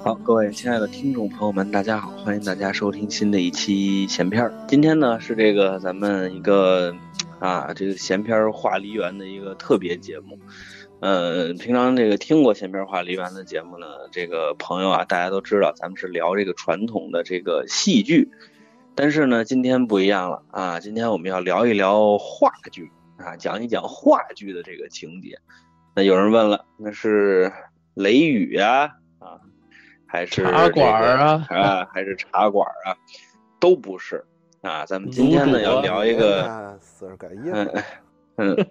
好，各位亲爱的听众朋友们，大家好，欢迎大家收听新的一期闲片儿。今天呢是这个咱们一个啊这个闲片儿话梨园的一个特别节目。呃，平常这个听过闲片儿话梨园的节目呢，这个朋友啊，大家都知道咱们是聊这个传统的这个戏剧，但是呢，今天不一样了啊，今天我们要聊一聊话剧啊，讲一讲话剧的这个情节。那有人问了，那是雷雨啊？还是茶馆啊啊，还是茶馆啊，都不是啊。咱们今天呢要聊一个，嗯嗯，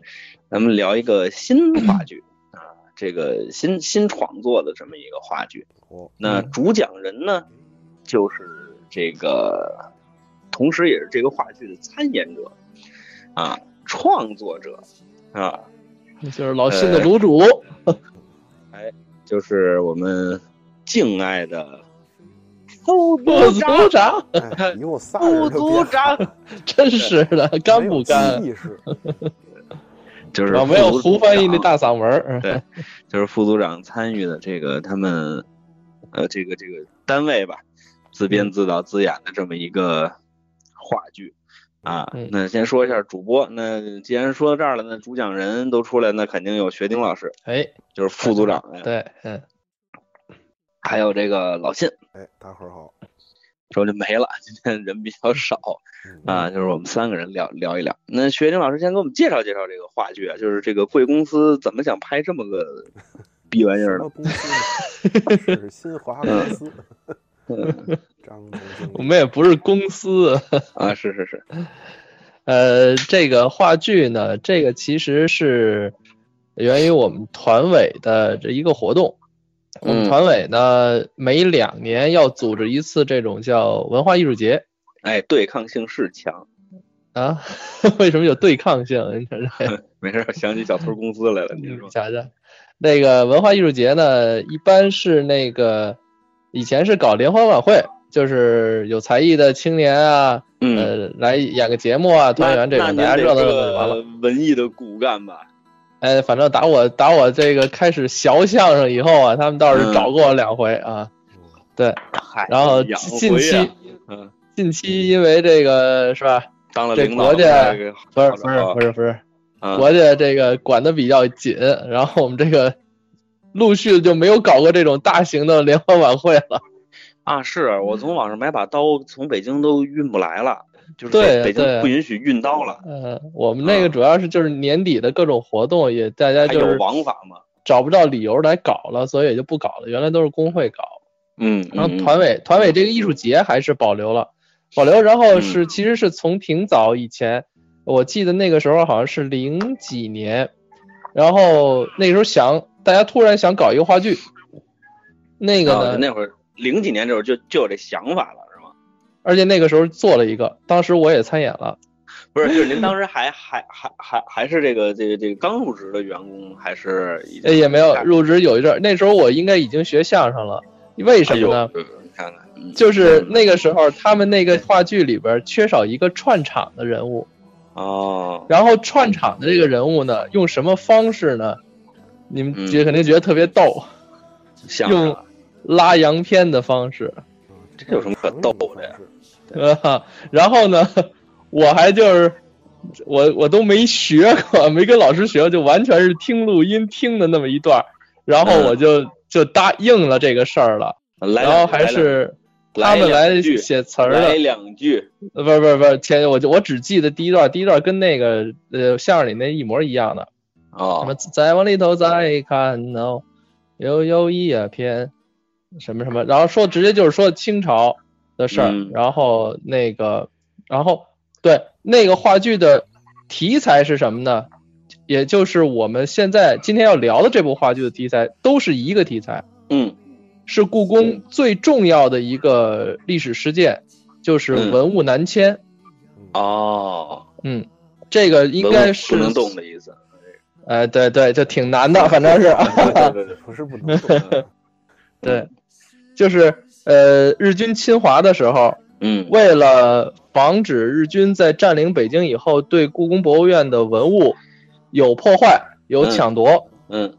咱们聊一个新话剧啊，这个新新创作的这么一个话剧。那主讲人呢，就是这个，同时也是这个话剧的参演者啊，创作者啊，就是老新的卤煮。哎，就是我们。敬爱的副组长，副组长，真是的，干不干？就是没有胡翻译那大嗓门对，就是副组长参与的这个他们呃这个这个单位吧，自编自导自演的这么一个话剧啊。那先说一下主播，那既然说到这儿了，那主讲人都出来，那肯定有学丁老师，哎，就是副组长对，嗯。还有这个老信，哎，大伙儿好，说就没了。今天人比较少啊，就是我们三个人聊聊一聊。那学丁老师先给我们介绍介绍这个话剧啊，就是这个贵公司怎么想拍这么个逼玩意儿呢？公司是 新华公司，张我们也不是公司啊，是是是。呃，这个话剧呢，这个其实是源于我们团委的这一个活动。我们团委呢，每两年要组织一次这种叫文化艺术节。哎，对抗性是强啊？为什么有对抗性？没事，想起小偷公司来了。你说，瞧瞧，那个文化艺术节呢，一般是那个以前是搞联欢晚会，就是有才艺的青年啊，呃，来演个节目啊，团员这种，大家热闹热闹完了。文艺的骨干吧。哎，反正打我打我这个开始学相声以后啊，他们倒是找过我两回啊。对，然后近期，嗯，近期因为这个是吧？当了领导，国家不是不是不是不是，国家这个管的比较紧，然后我们这个陆续就没有搞过这种大型的联欢晚会了。啊，是我从网上买把刀，从北京都运不来了。就是北京不允许运刀了。嗯，我们那个主要是就是年底的各种活动也大家就是王法嘛，找不到理由来搞了，所以也就不搞了。原来都是工会搞。嗯，然后团委团委这个艺术节还是保留了，保留。然后是其实是从挺早以前，我记得那个时候好像是零几年，然后那时候想大家突然想搞一个话剧，那个呢那会儿零几年的时候就就有这想法了。而且那个时候做了一个，当时我也参演了，不是，就是您当时还 还还还还是这个这个这个刚入职的员工，还是也没有入职有一阵儿，那时候我应该已经学相声了，为什么呢？你看看，就是那个时候他们那个话剧里边缺少一个串场的人物，哦，然后串场的这个人物呢，用什么方式呢？你们觉肯定觉得特别逗，用拉洋片的方式，这有什么可逗的呀？呃，然后呢，我还就是我我都没学过，没跟老师学，就完全是听录音听的那么一段，然后我就就答应了这个事儿了。然后还是他们来写词儿的，来两句，呃，不是不是不是，前我就我只记得第一段，第一段跟那个呃相声里那一模一样的。哦。什么再往里头再看哦，又有一片什么什么，然后说直接就是说清朝。的事儿，然后那个，然后对那个话剧的题材是什么呢？也就是我们现在今天要聊的这部话剧的题材，都是一个题材。嗯，是故宫最重要的一个历史事件，就是文物南迁。哦，嗯，这个应该是不能动的意思。哎，对对，就挺难的，反正是。对对对，不是不能动。对，就是。呃，日军侵华的时候，嗯，为了防止日军在占领北京以后对故宫博物院的文物有破坏、有抢夺，嗯，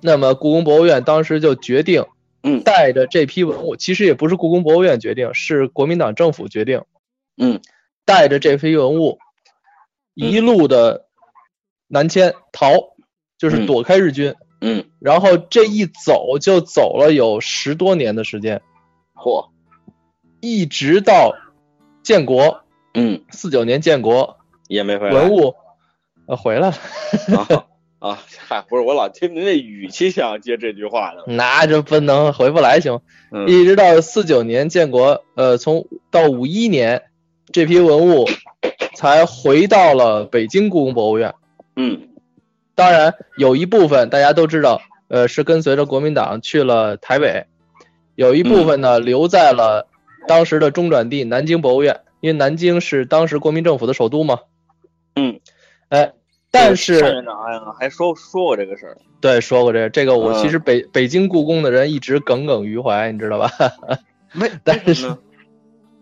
那么故宫博物院当时就决定嗯，带着这批文物，其实也不是故宫博物院决定，是国民党政府决定，嗯，带着这批文物一路的南迁逃，就是躲开日军，嗯，然后这一走就走了有十多年的时间，嚯，一直到建国，嗯，四九年建国。也没回来，文物。呃回来。了。啊啊，嗨，不是我老听您那语气像接这句话呢，那就不能回不来行。嗯。一直到四九年建国，呃，从到五一年，这批文物才回到了北京故宫博物院。嗯当然，有一部分大家都知道，呃，是跟随着国民党去了台北，有一部分呢、留在了当时的中转地南京博物院，因为南京是当时国民政府的首都嘛。嗯，哎，但单是还说说过这个事儿，对说过这个，这个我嗯其实北、北京故宫的人一直耿耿于怀，你知道吧？没，但是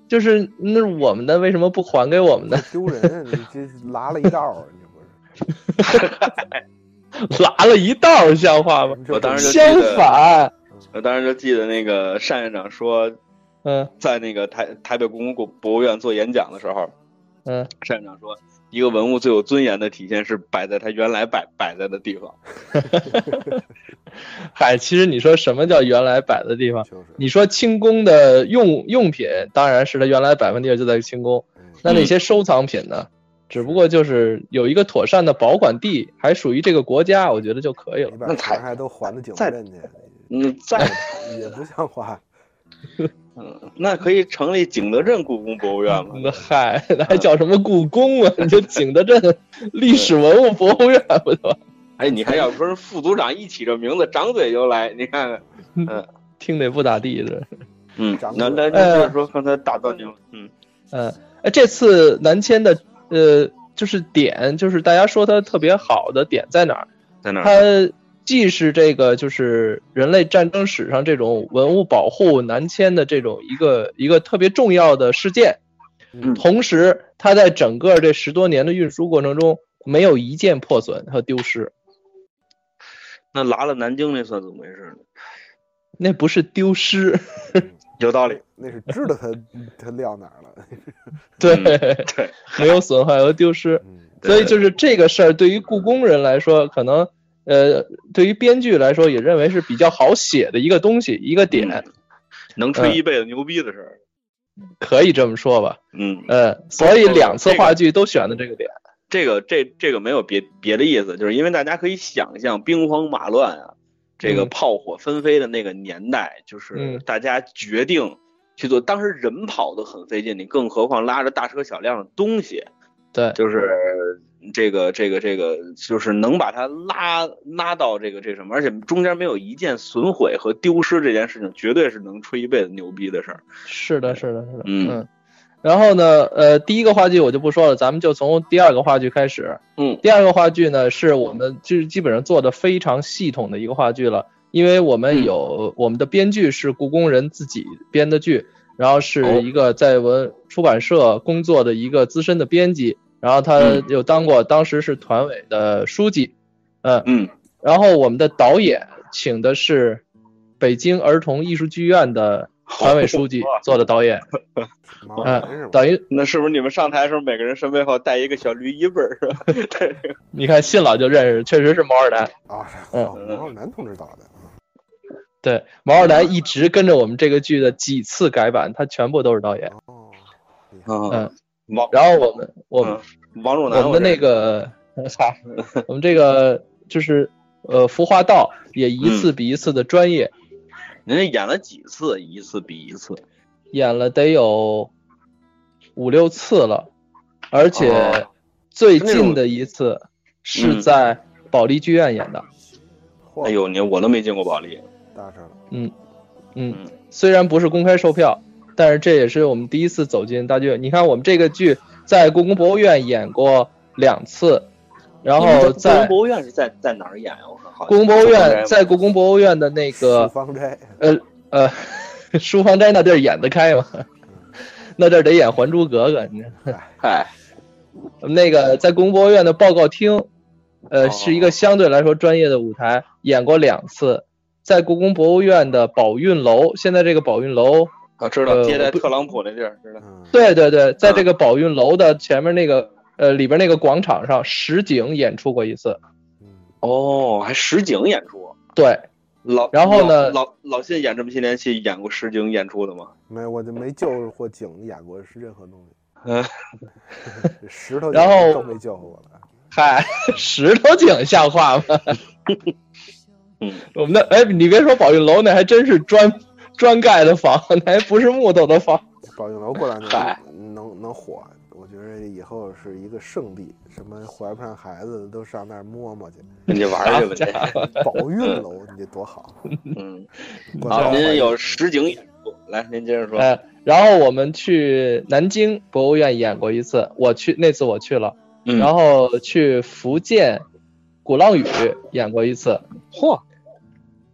就是那是我们的，为什么不还给我们呢？丢人，你这拉了一道儿？拉了一道，像话吗？我当时就相反，我当时就记得那个单院长说，嗯在那个台台北故宫博博物院做演讲的时候，嗯，单院长说，一个文物最有尊严的体现是摆在它原来摆摆在的地方。嗨，其实你说什么叫原来摆的地方？就是，你说清宫的用用品，当然是它原来摆放地儿就在清宫。嗯那那些收藏品呢？只不过就是有一个妥善的保管地，还属于这个国家，我觉得就可以了那才钱还都还到景再镇去，嗯，在也不像话。嗯，那可以成立景德镇故宫博物院吗？那嗨，那还叫什么故宫啊？你就景德镇历史文物博物院不就？哎，你还，要不是副组长一起这名字，张嘴就来，你看看，嗯 听得不咋地的。嗯张，那嘴那那就是说刚才打断您了，嗯嗯，哎，这次南迁的呃，就是点，就是大家说它特别好的点在哪儿？在哪儿？它既是这个就是人类战争史上这种文物保护南迁的这种一个一个特别重要的事件，嗯同时它在整个这十多年的运输过程中没有一件破损和丢失，那拿了南京那算怎么回事呢？那不是丢失，有道理，那是知道他他 撂哪儿了。对，对，没有损坏和丢失。嗯，所以就是这个事儿，对于故宫人来说，可能呃，对于编剧来说，也认为是比较好写的一个东西，一个点，嗯能吹一辈子牛逼的事儿。可以这么说吧。嗯，嗯，所以两次话剧都选的这个点。这个这这个没有别别的意思，就是因为大家可以想象兵荒马乱啊，这个嗯炮火纷飞的那个年代，就是嗯大家决定去做，当时人跑得很费劲，你更何况拉着大车小辆的东西，对，就是这个这个这个，就是能把它拉拉到这个这什么，而且中间没有一件损毁和丢失这件事情，绝对是能吹一辈子牛逼的事儿。是的，是的，是的。嗯然后呢，呃，第一个话剧我就不说了，咱们就从第二个话剧开始。嗯第二个话剧呢，是我们就是基本上做的非常系统的一个话剧了，因为我们有、我们的编剧是故宫人自己编的剧，然后哦是一个在文出版社工作的一个资深的编辑，然后他嗯又当过当时是团委的书记，嗯，嗯然后我们的导演请的是北京儿童艺术剧院的团委书记做的导演，毛嗯？等于那是不是你们上台的时候，每个人身背后带一个小绿衣本儿是吧？对 你看信老就认识，确实是毛二南。啊，嗯哦毛二南同志导的。对，毛二南一直跟着我们这个剧的几次改版，他全部都是导演。哦，嗯嗯，王然后我们我们、嗯王仲南，我们的那个，嗨，我们这个就是呃服化道也一次比一次的专业，人家演了几次，一次比一次。演了得有五六次了，而且哦最近的一次是在保利剧院演的。嚯哎呦，你我都没见过保利。大事了。嗯嗯嗯，虽然不是公开售票，但是这也是我们第一次走进大剧院。你看，我们这个剧在故宫博物院演过两次，然后在故宫博物院是在在哪儿演呀？我看好故宫博物院，在故宫博物院的那四个呃呃书房斋 那地儿演得开吗？那地儿得演《还珠格格》，你知道嗨，那个在故宫博物院的报告厅，呃，哦是一个相对来说专业的舞台，演过两次。在故宫博物院的宝运楼，现在这个宝运楼，啊，知道接待特朗普那地儿，知道。对对对，在这个宝运楼的前面那个呃里边那个广场上实景演出过一次。哦，还实景演出？对。老然后呢？老老信演这么些年戏，演过实景演出的吗？没，我就没救过景，演过是任何东西。嗯，石头然后都没救活过来。嗨，石头井像话吗？嗯，我们那哎，你别说宝运楼，那还真是砖砖盖的房，那还不是木头的房。宝运楼过两年能能火。我觉得以后是一个圣地，什么怀不上孩子的都上那儿摸摸去，你玩去吧。宝运楼，你这多好。嗯，好，您有实景演出，来，您接着说。哎，然后我们去南京博物院演过一次，我去那次我去了，然后去福建鼓浪屿演过一次。嚯，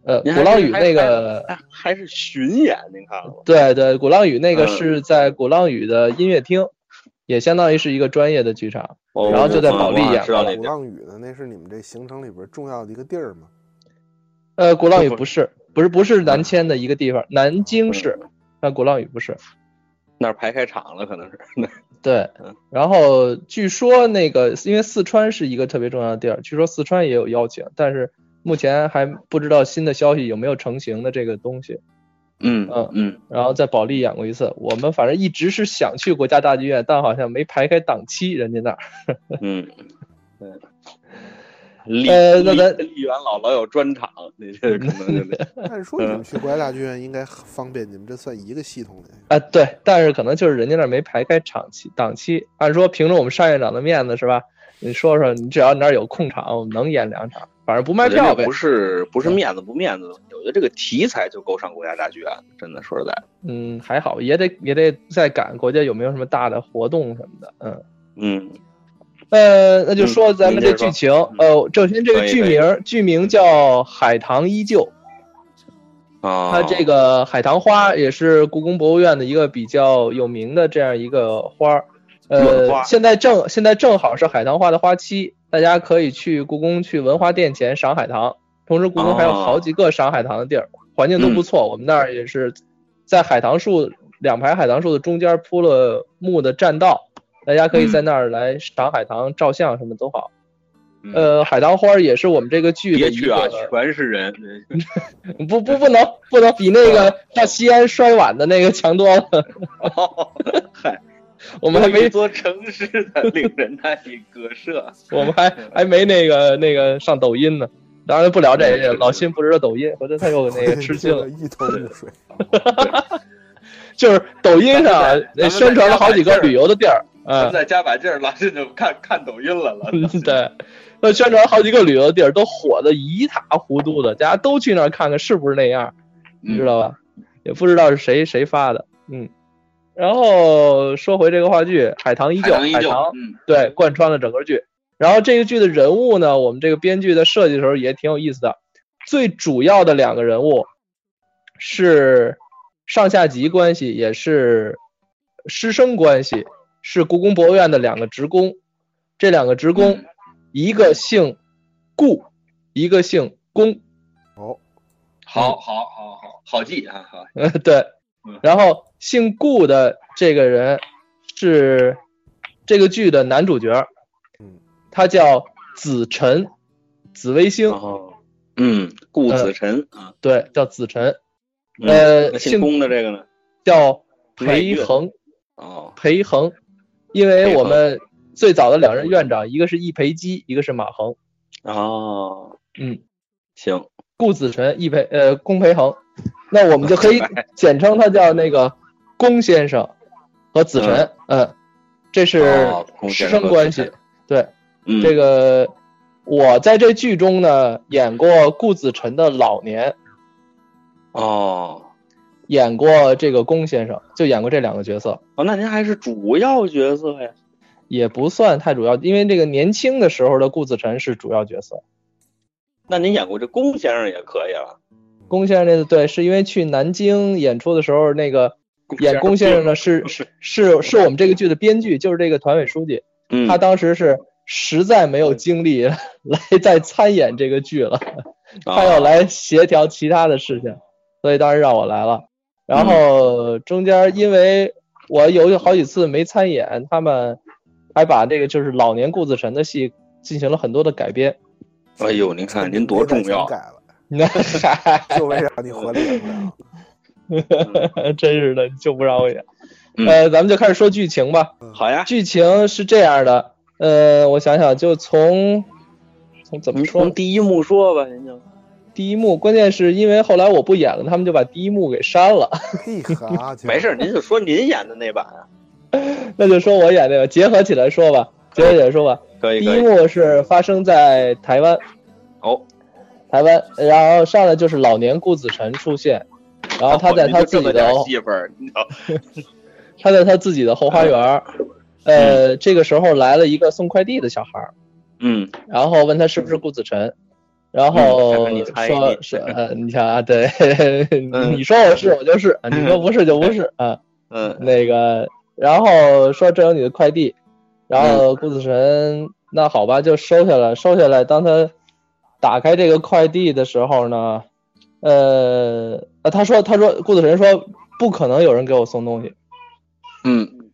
呃，鼓浪屿那个还是巡演，您看了吗？对对，鼓浪屿那个是在鼓浪屿的音乐厅。也相当于是一个专业的剧场，然后就在保利演。鼓浪屿的那是你们这行程里边重要的一个地儿吗？呃，鼓浪屿不是，不是，不是南迁的一个地方，南京市，但鼓浪屿不是。那儿排开场了，可能是。对，然后据说那个，因为四川是一个特别重要的地儿，据说四川也有邀请，但是目前还不知道新的消息有没有成型的这个东西。嗯嗯嗯，然后在保利演过一次。我们反正一直是想去国家大剧院，但好像没排开档期，人家那儿。嗯，对。呃，那咱丽媛老老有专场，那这可能就。按 说你们去国家大剧院应该方便，你们这算一个系统的。啊，对，但是可能就是人家那儿没排开场期档期。按说凭着我们单院长的面子是吧？你说说，你只要你那儿有空场，我们能演两场。反正不卖票呗，不是不是面子不面子的我觉得这个题材就够上国家大剧院，真的说实在。嗯，还好，也得也得再赶国家有没有什么大的活动什么的，嗯嗯，呃，那就说咱们这剧情，呃，首先这个剧名剧名叫《海棠依旧》，啊，它这个海棠花也是故宫博物院的一个比较有名的这样一个花儿，呃，现在正现在正好是海棠花的花期。大家可以去故宫去文华殿前赏海棠，同时故宫还有好几个赏海棠的地儿，环境都不错。我们那儿也是在海棠树两排海棠树的中间铺了木的栈道，大家可以在那儿来赏海棠、照相，什么都好。呃，海棠花也是我们这个剧的一个，全是人，不不不能不能比那个 到西安摔碗的那个强多了。嗨。我们还没做城市的令人难以割舍，我们还还没那个那个上抖音呢。当然不聊这个，老辛不知道抖音，回头他又那个吃惊了，一头雾水。就是抖音上那宣传了好几个旅游的地儿，嗯，再加把劲儿，老辛就看看抖音了了。对，那宣传好几个旅游的地儿都火的一塌糊涂的，大家都去那儿看看是不是那样，你知道吧？也不知道是谁谁发的，嗯。然后说回这个话剧《海棠依旧》，海棠，对，贯穿了整个剧。然后这个剧的人物呢，我们这个编剧在设计的时候也挺有意思的。最主要的两个人物是上下级关系，也是师生关系，是故宫博物院的两个职工。这两个职工，一个姓顾，一个姓龚。哦，好，好，好，好，好记啊，好。对。然后姓顾的这个人是这个剧的男主角，嗯，他叫子辰，紫微星，嗯，顾子辰啊，对，叫子辰，呃，姓龚的这个呢，叫裴恒，哦，裴恒，因为我们最早的两任院长，一个是易培基，一个是马恒，哦，嗯，行，顾子辰，易培，呃，龚培恒。那我们就可以简称他叫那个龚先生和子辰，嗯，这是师生关系。对，这个我在这剧中呢演过顾子辰的老年，哦，演过这个龚先生，就演过这两个角色。哦，那您还是主要角色呀？也不算太主要，因为这个年轻的时候的顾子辰是主要角色。那您演过这龚先生也可以了。龚先生那个对，是因为去南京演出的时候，那个演龚先生的是是是是我们这个剧的编剧，就是这个团委书记，他当时是实在没有精力 来再参演这个剧了，他要来协调其他的事情，所以当时让我来了。然后中间因为我有好几次没参演，他们还把这个就是老年顾子辰的戏进行了很多的改编。哎呦，您看您多重要，改了，就为让你活了。真是的，就不让我演。呃，咱们就开始说剧情吧。好呀，剧情是这样的。呃，我想想，就从从怎么说？从第一幕说吧，您就。第一幕，关键是因为后来我不演了，他们就把第一幕给删了。没事，您就说您演的那版。那就说我演那个，结合起来说吧，结合起来说吧。可以。第一幕是发生在台湾。哦。台湾，然后上来就是老年顾子辰出现，然后他在他自己的他 在他自己的后花园。呃，这个时候来了一个送快递的小孩嗯。然后问他是不是顾子辰。然后说是 呃，你瞧啊，对，你说我是我就是，你说不是就不是啊，嗯，那个，然后说这有你的快递，然后顾子辰那好吧就收下来，收下来。当他打开这个快递的时候呢，呃，他说他说顾子辰说不可能有人给我送东西，嗯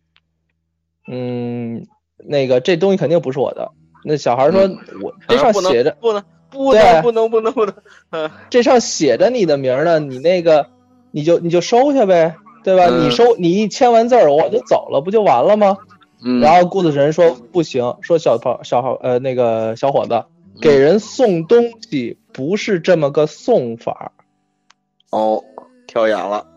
嗯，那个这东西肯定不是我的。那小孩说我这上写着不能。不能不能不能不能，嗯，这上写着你的名呢，你那个你就你就收下呗，对吧？你收你一签完字儿我就走了，不就完了吗？嗯。然后顾子辰说不行，说小朋小孩呃那个小伙子给人送东西不是这么个送法。哦，跳眼了。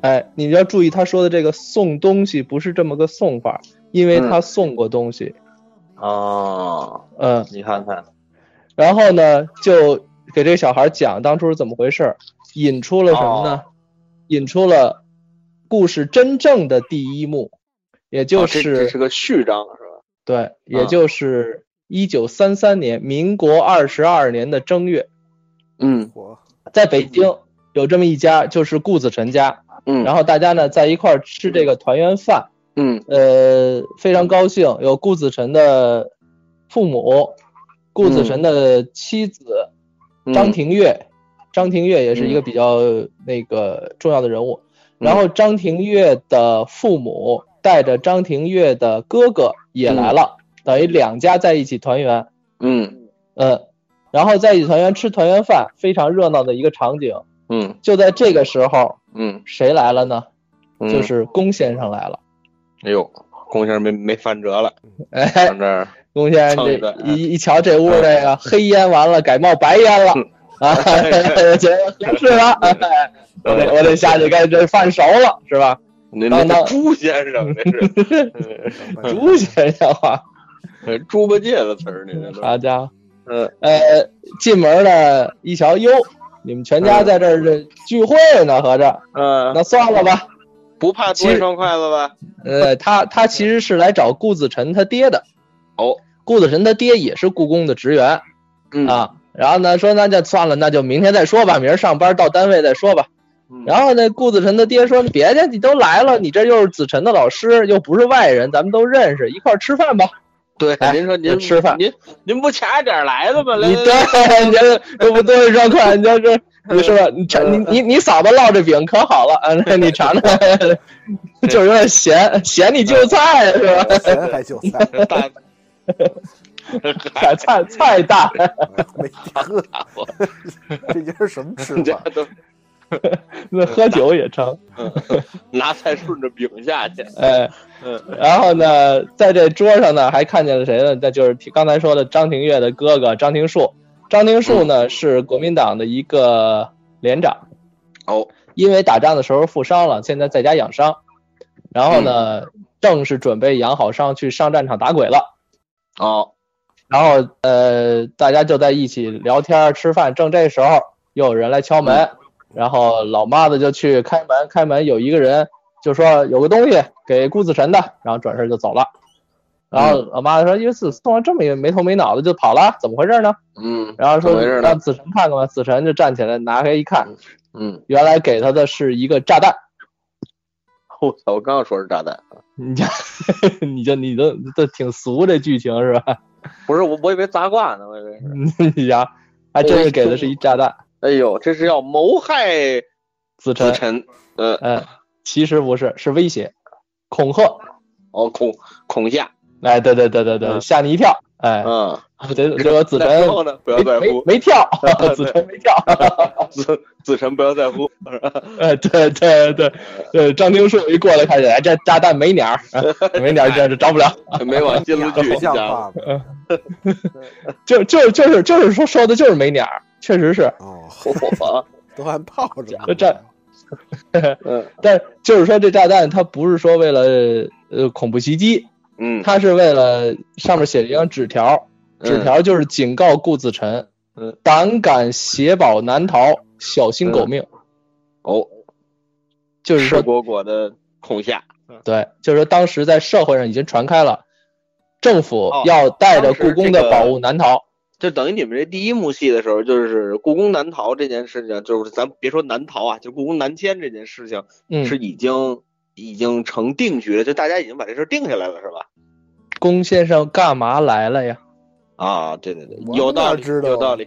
哎，你要注意他说的这个送东西不是这么个送法，因为他送过东西。哦，嗯，你看看。然后呢，就给这个小孩讲当初是怎么回事，引出了什么呢？引出了故事真正的第一幕，也就是这是个序章是吧？对，也就是一九三三年，民国二十二年的正月。嗯，在北京有这么一家，就是顾子辰家。嗯，然后大家呢在一块儿吃这个团圆饭。嗯，呃，非常高兴，有顾子辰的父母。顾子辰的妻子张庭月，张庭月也是一个比较那个重要的人物。然后张庭月的父母带着张庭月的哥哥也来了，等于两家在一起团圆。嗯嗯，然后在一起团圆吃团圆饭，非常热闹的一个场景。嗯，就在这个时候，嗯，谁来了呢？就是龚先生来了。哎呦，龚先生没没翻辙了，哎，这儿。龚先生这一一瞧这屋这个黑烟完了改冒白烟了 啊，觉得合适了，我得我得下去该这饭熟了是吧？当当朱先生这是朱先生啊，猪八戒的词儿，你这好家伙，嗯呃，进门呢一瞧哟，你们全家在这儿这聚会呢，合着，嗯，那算了吧，不怕多一双筷子吧？呃，他他其实是来找顾子辰他爹的，哦。顾子辰他爹也是故宫的职员，啊，然后呢说那就算了，那就明天再说吧，明儿上班到单位再说吧。然后那顾子辰他爹说别介，你都来了，你这又是子辰的老师，又不是外人，咱们都认识，一块吃饭吧。对，您说您吃饭，您您不掐点来的吗？你对，您这这不多一双筷，你这是你是吧？你尝你你你嫂子烙这饼可好了啊，你尝尝，就是有点咸，咸你就菜是吧？咸还就菜。菜菜菜大，没喝，这家什么吃法？那喝酒也成，拿菜顺着饼下去。哎，然后呢，在这桌上呢，还看见了谁呢？那就是刚才说的张庭岳的哥哥张庭树。张庭树呢，是国民党的一个连长。哦，因为打仗的时候负伤了，现在在家养伤。然后呢，正是准备养好伤去上战场打鬼了。哦，然后呃，大家就在一起聊天吃饭，正这时候又有人来敲门，然后老妈子就去开门，开门有一个人就说有个东西给顾子辰的，然后转身就走了。然后老妈子说：“因为子送完这么一个没头没脑的就跑了，怎么回事呢？”嗯，然后说让子辰看看吧。子辰就站起来拿开一看，嗯，原来给他的是一个炸弹。我操！我刚要说是炸弹。你这，你这，你都这挺俗这剧情是吧？不是我，我以为砸挂呢，我以为是。你呀，还真是给的是一炸弹。哎呦，这是要谋害子辰。子辰，嗯嗯，其实不是，是威胁、恐吓。哦，恐恐吓。哎，对对对对对，吓你一跳。哎，嗯，这这个子辰不要在乎，没跳，子辰没跳，子子辰不要在乎。哎，对对对对，张丁树一过来，看起来这炸弹没鸟儿，没鸟儿，这这着不了，没往进了去，像话吗？就就就是就是说说的就是没鸟儿，确实是。哦，我 都还泡着 这炸，但就是说这炸弹它不是说为了呃恐怖袭击。嗯，它是为了上面写了一张纸条，纸条就是警告顾子辰，嗯，胆敢携宝难逃，小心狗命。哦，就是说果果的恐吓。对，就是说当时在社会上已经传开了，政府要带着故宫的宝物难逃。就等于你们这第一幕戏的时候，就是故宫难逃这件事情，就是咱别说南逃啊，就故宫南迁这件事情，是已经。已经成定局了，就大家已经把这事定下来了，是吧？龚先生干嘛来了呀？啊，对对对，有道理，有道理。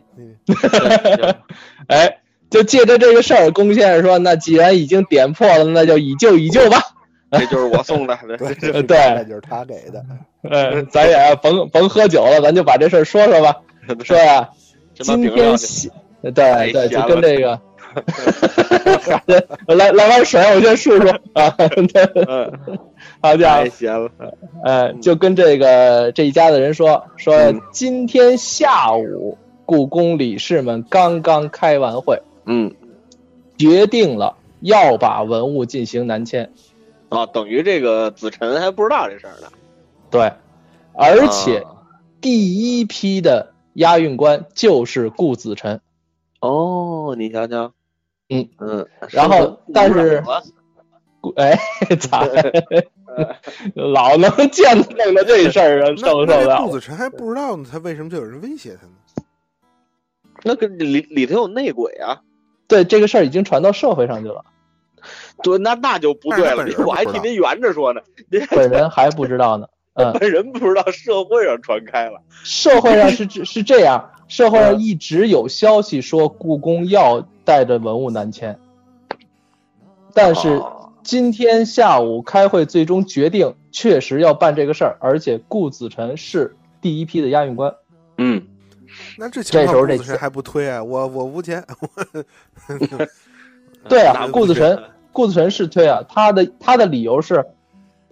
哎，就借着这个事儿，龚先生说：“那既然已经点破了，那就以旧以旧吧。”这就是我送的，对对，就是他给的。嗯，咱也甭甭喝酒了，咱就把这事儿说说吧。说呀，今天对对，就跟这个。来来碗水，我先试试啊。好家伙，太闲了。哎，就跟这个这一家的人说说，今天下午故宫理事们刚刚开完会，嗯，决定了要把文物进行南迁。啊，等于这个子辰还不知道这事儿呢。对，而且第一批的押运官就是顾子辰。哦，你瞧瞧。嗯嗯，然后但是，哎，咋？老能见弄到这事儿啊？受不受了？顾子辰还不知道呢，他为什么就有人威胁他呢？那个里里头有内鬼啊！对，这个事儿已经传到社会上去了。对，那那就不对了。我还替您圆着说呢。本人还不知道呢。嗯，本 人不知道，社会上传开了。社会上是是这样，社会上一直有消息说故宫要。带着文物南迁，但是今天下午开会，最终决定确实要办这个事儿，而且顾子辰是第一批的押运官。嗯，那这这时候这还不推啊？我我无钱。对啊，顾子辰，顾子辰是推啊。他的他的理由是，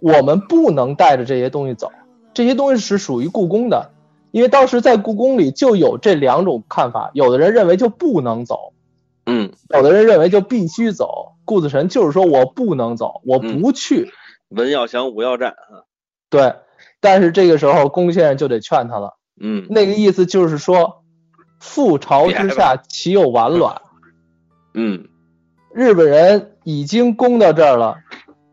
我们不能带着这些东西走，这些东西是属于故宫的，因为当时在故宫里就有这两种看法，有的人认为就不能走。嗯，有的人认为就必须走，顾子辰就是说我不能走，我不去。文要祥，武要战啊。对，但是这个时候龚先生就得劝他了。嗯，那个意思就是说，覆巢之下岂有完卵？嗯，日本人已经攻到这儿了，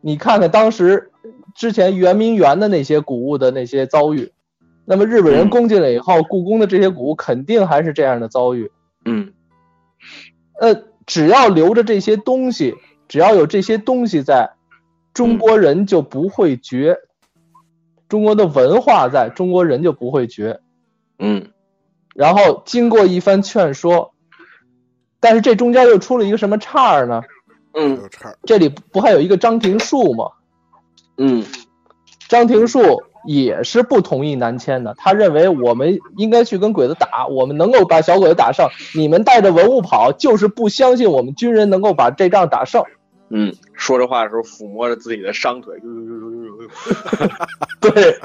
你看看当时之前圆明园的那些古物的那些遭遇，那么日本人攻进来以后，故宫的这些古物肯定还是这样的遭遇。嗯。呃，只要留着这些东西，只要有这些东西在，中国人就不会绝。中国的文化在中国人就不会绝。嗯，然后经过一番劝说，但是这中间又出了一个什么岔儿呢？嗯。这里不还有一个张廷树吗？嗯，张廷树。也是不同意南迁的，他认为我们应该去跟鬼子打，我们能够把小鬼子打胜。你们带着文物跑，就是不相信我们军人能够把这仗打胜。嗯，说这话的时候抚摸着自己的伤腿，对，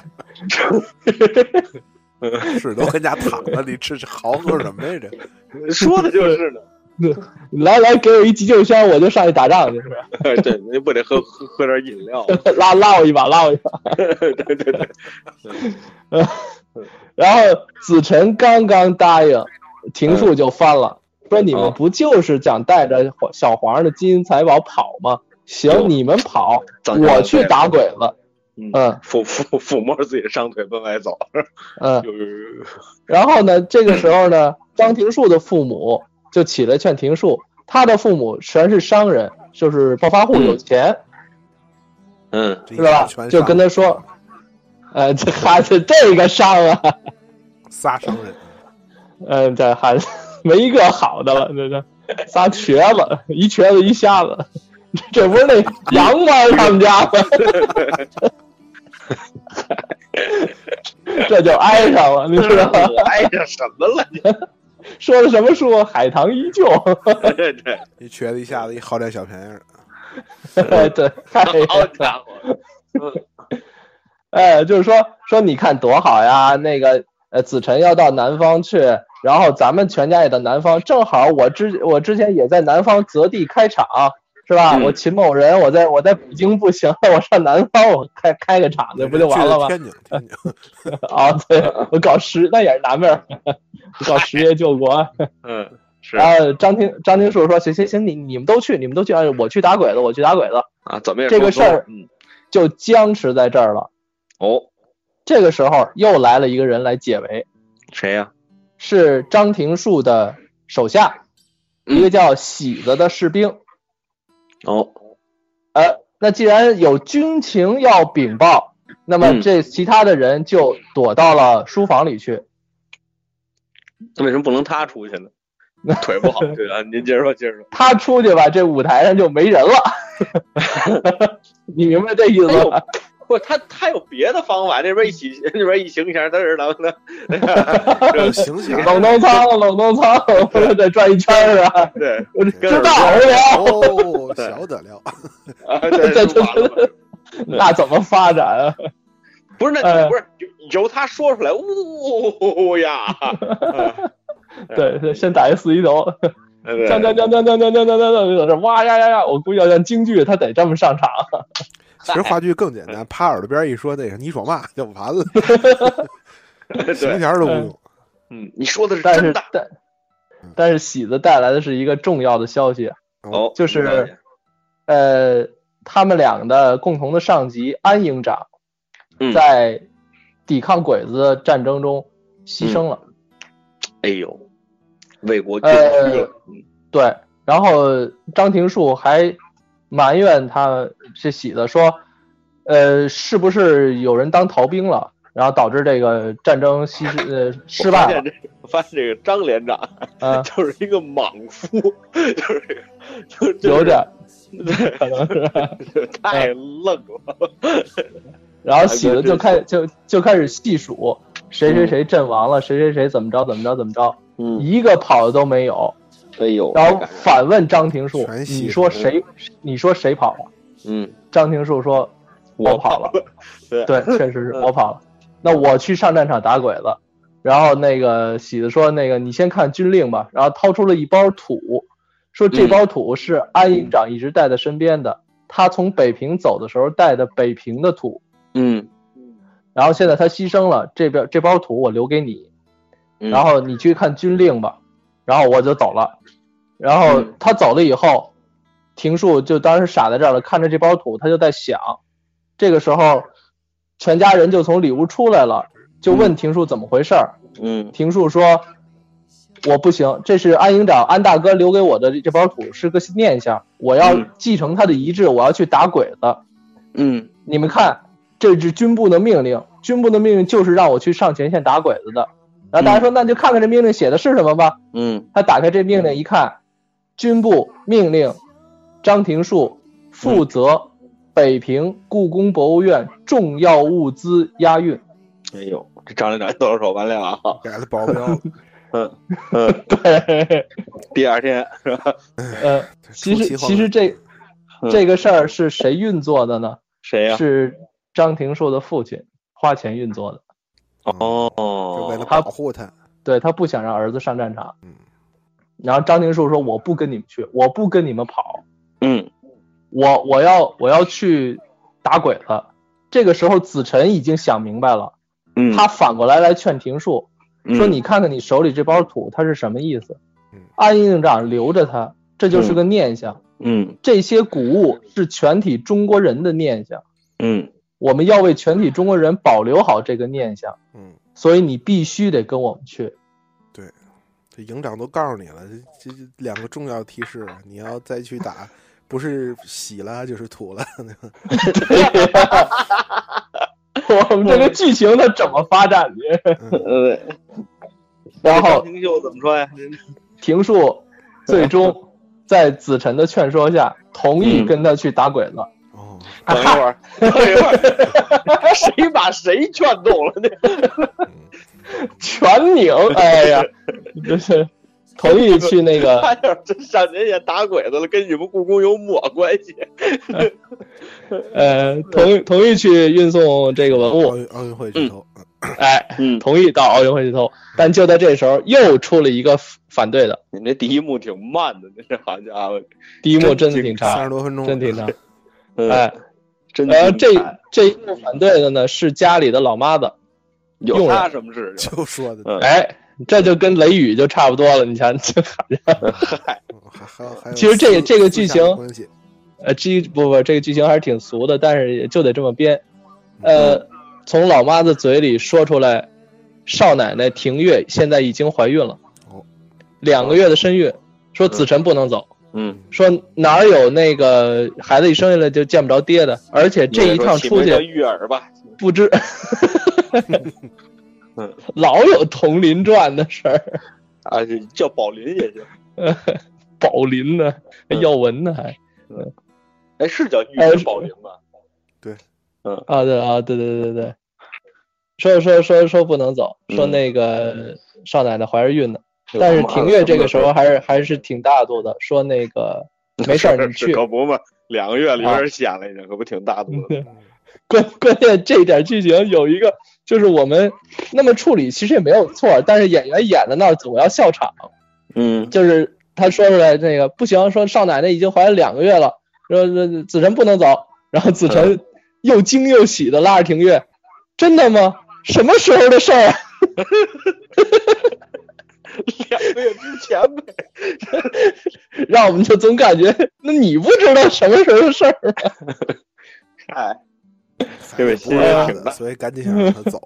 是都跟家躺着，你这是嚎喝什么呀？这说的就是呢。来来，给我一急救箱，我就上去打仗去，是吧？对，你不得喝喝喝点饮料，拉拉我一把，拉我一把。对对对。然后子辰刚刚答应，庭树就翻了，说：“你们不就是想带着小皇上的金银财宝跑吗？行，你们跑，我去打鬼子。”嗯，抚抚抚摸着自己的伤腿往外走。嗯。然后呢，这个时候呢，张庭树的父母。就起来劝庭树，他的父母全是商人，就是暴发户，有钱，嗯，知道吧？就跟他说，呃，这孩子这个商啊，仨商人，嗯，这孩子没一个好的了，这这仨瘸子，一瘸子一瞎子，这不是那杨官他们家吗？这就挨上了，你知道吗？挨上什么了？你说的什么书？海棠依旧。对对，一瘸子一下子一好点小便宜。对，好家伙！哎，就是说说，你看多好呀！那个呃，子晨要到南方去，然后咱们全家也到南方，正好我之我之前也在南方择地开厂，是吧？我秦某人，我在我在北京不行，我上南方我开开个厂子不就完了吗？天津，天津。啊，对，我搞实那也是南边，搞实业救国。嗯，是。啊，张听张听树说行行行，你你们都去，你们都去，我去打鬼子，我去打鬼子啊，怎么也这个事儿就僵持在这儿了。哦，这个时候又来了一个人来解围，谁呀？是张廷树的手下，一个叫喜子的士兵。哦，呃，那既然有军情要禀报，那么这其他的人就躲到了书房里去。那为什么不能他出去呢？那 腿不好，对啊，您接着说，接着说。他出去吧，这舞台上就没人了。你明白这意思吗？不，他他有别的方法，那边一起，那边一行一下，他是能的。行 行，冷冻仓，冷冻仓，再转一圈是吧？对，知道了。哦，晓得了。这这那怎么发展啊？不是，那不是由他说出来，呜呀。对，先打一四一头，将将将将将将将将将，在这哇呀呀呀！我估计要像京剧，他得这么上场。其实话剧更简单，趴耳朵边一说那个，你说嘛就完了，行钱都不用。嗯，你说的是真的。但但是喜子带来的是一个重要的消息，哦，就是呃，他们俩的共同的上级安营长，在抵抗鬼子战争中牺牲了。哎呦，为国捐躯了。对，然后张廷树还。埋怨他这喜子说，呃，是不是有人当逃兵了，然后导致这个战争失呃失败了？我发现这个张连长，啊，就是一个莽夫，就是就有点，可能是太愣了。然后喜子就开就就开始细数谁谁谁阵亡了，谁谁谁怎么着怎么着怎么着，嗯，一个跑的都没有。哎呦！然后反问张廷树：“你说谁？你说谁跑了？”嗯，张廷树说：“我跑了。”对，确实是我跑了。那我去上战场打鬼子。然后那个喜子说：“那个你先看军令吧。”然后掏出了一包土，说：“这包土是安营长一直带在身边的，他从北平走的时候带的北平的土。”嗯，然后现在他牺牲了，这边这包土我留给你，然后你去看军令吧。然后我就走了。然后他走了以后，庭树就当时傻在这儿了，看着这包土，他就在想。这个时候，全家人就从里屋出来了，就问庭树怎么回事儿。嗯，庭树说：“我不行，这是安营长安大哥留给我的这包土，是个念想，我要继承他的遗志，我要去打鬼子。”嗯，你们看，这是军部的命令，军部的命令就是让我去上前线打鬼子的。然后大家说：“那就看看这命令写的是什么吧。”嗯，他打开这命令一看。军部命令张廷树负责北平故宫博物院重要物资押运。哎呦，这张连长剁手完了啊！改了保镖。嗯 嗯，对。第二天是吧？呃，其实其实这这个事儿是谁运作的呢？谁呀？是张廷树的父亲花钱运作的。哦，为了保护他，对他不想让儿子上战场。嗯。然后张廷树说：“我不跟你们去，我不跟你们跑。嗯，我我要我要去打鬼子。这个时候子晨已经想明白了，嗯，他反过来来劝廷树说：你看看你手里这包土，它是什么意思？安营长留着它，这就是个念想。嗯，这些古物是全体中国人的念想。嗯，我们要为全体中国人保留好这个念想。嗯，所以你必须得跟我们去。”这营长都告诉你了，这这两个重要提示，你要再去打，不是洗了就是吐了。我们这个剧情它怎么发展的？对。然后张廷秀怎么说呀？庭树最终在子辰的劝说下，同意跟他去打鬼子。哦，等一会儿，等一会儿，谁把谁劝动了呢？全拧，哎呀，就是同意去那个。他要是上年也打鬼子了，跟你们故宫有么关系？呃，同意同意去运送这个文物，奥运奥运会去偷。哎，嗯，同意到奥运会去偷，但就在这时候又出了一个反对的。你这第一幕挺慢的，那是好家伙，第一幕真的挺长，三十多分钟，真挺长。嗯、哎，真然后这这一幕反对的呢是家里的老妈子，有他什么事？就说的，嗯、哎，这就跟雷雨就差不多了。你瞧，这 嗨，还还还有，其实这这个剧情，呃，这不不，这个剧情还是挺俗的，但是也就得这么编。呃，从老妈子嘴里说出来。少奶奶庭月现在已经怀孕了，哦，两个月的身孕，说子辰不能走，嗯，说哪有那个孩子一生下来就见不着爹的，而且这一趟出去，育儿吧，不知，嗯，老有同林传的事儿。啊，叫宝林也行，宝林呢，耀文呢还，嗯，哎，是叫育宝林吧？对，嗯。啊对啊对对对对。说说说说不能走，说那个少奶奶怀着孕呢，但是庭月这个时候还是还是挺大度的，说那个 没事儿你去，可不嘛，两个月里边闲了已经，可不挺大度的。关 关键这点剧情有一个，就是我们那么处理其实也没有错，但是演员演的那儿总要笑场。嗯，就是他说出来那个不行，说少奶奶已经怀了两个月了，说子辰不能走，然后子辰又惊又喜的拉着庭月，真的吗？什么时候的事儿？两个月之前呗，让我们就总感觉，那你不知道什么时候的事儿吗？哎，这位心也挺大，所以赶紧想让他走。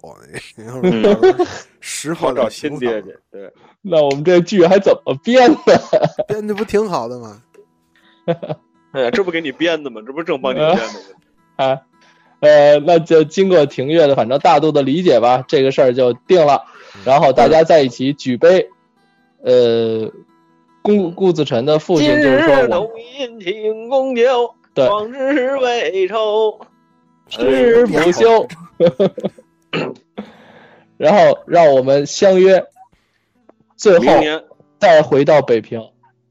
十号找新爹去。对，那我们这剧还怎么编的？编的不挺好的吗？哎呀，这不给你编的吗？这不正帮你编的吗？啊。呃，那就经过庭月的反正大度的理解吧，这个事儿就定了。然后大家在一起举杯，呃，顾顾子辰的父亲就是说，我饮庆功酒，对，往日未酬，誓不休。然后让我们相约，最后再回到北平。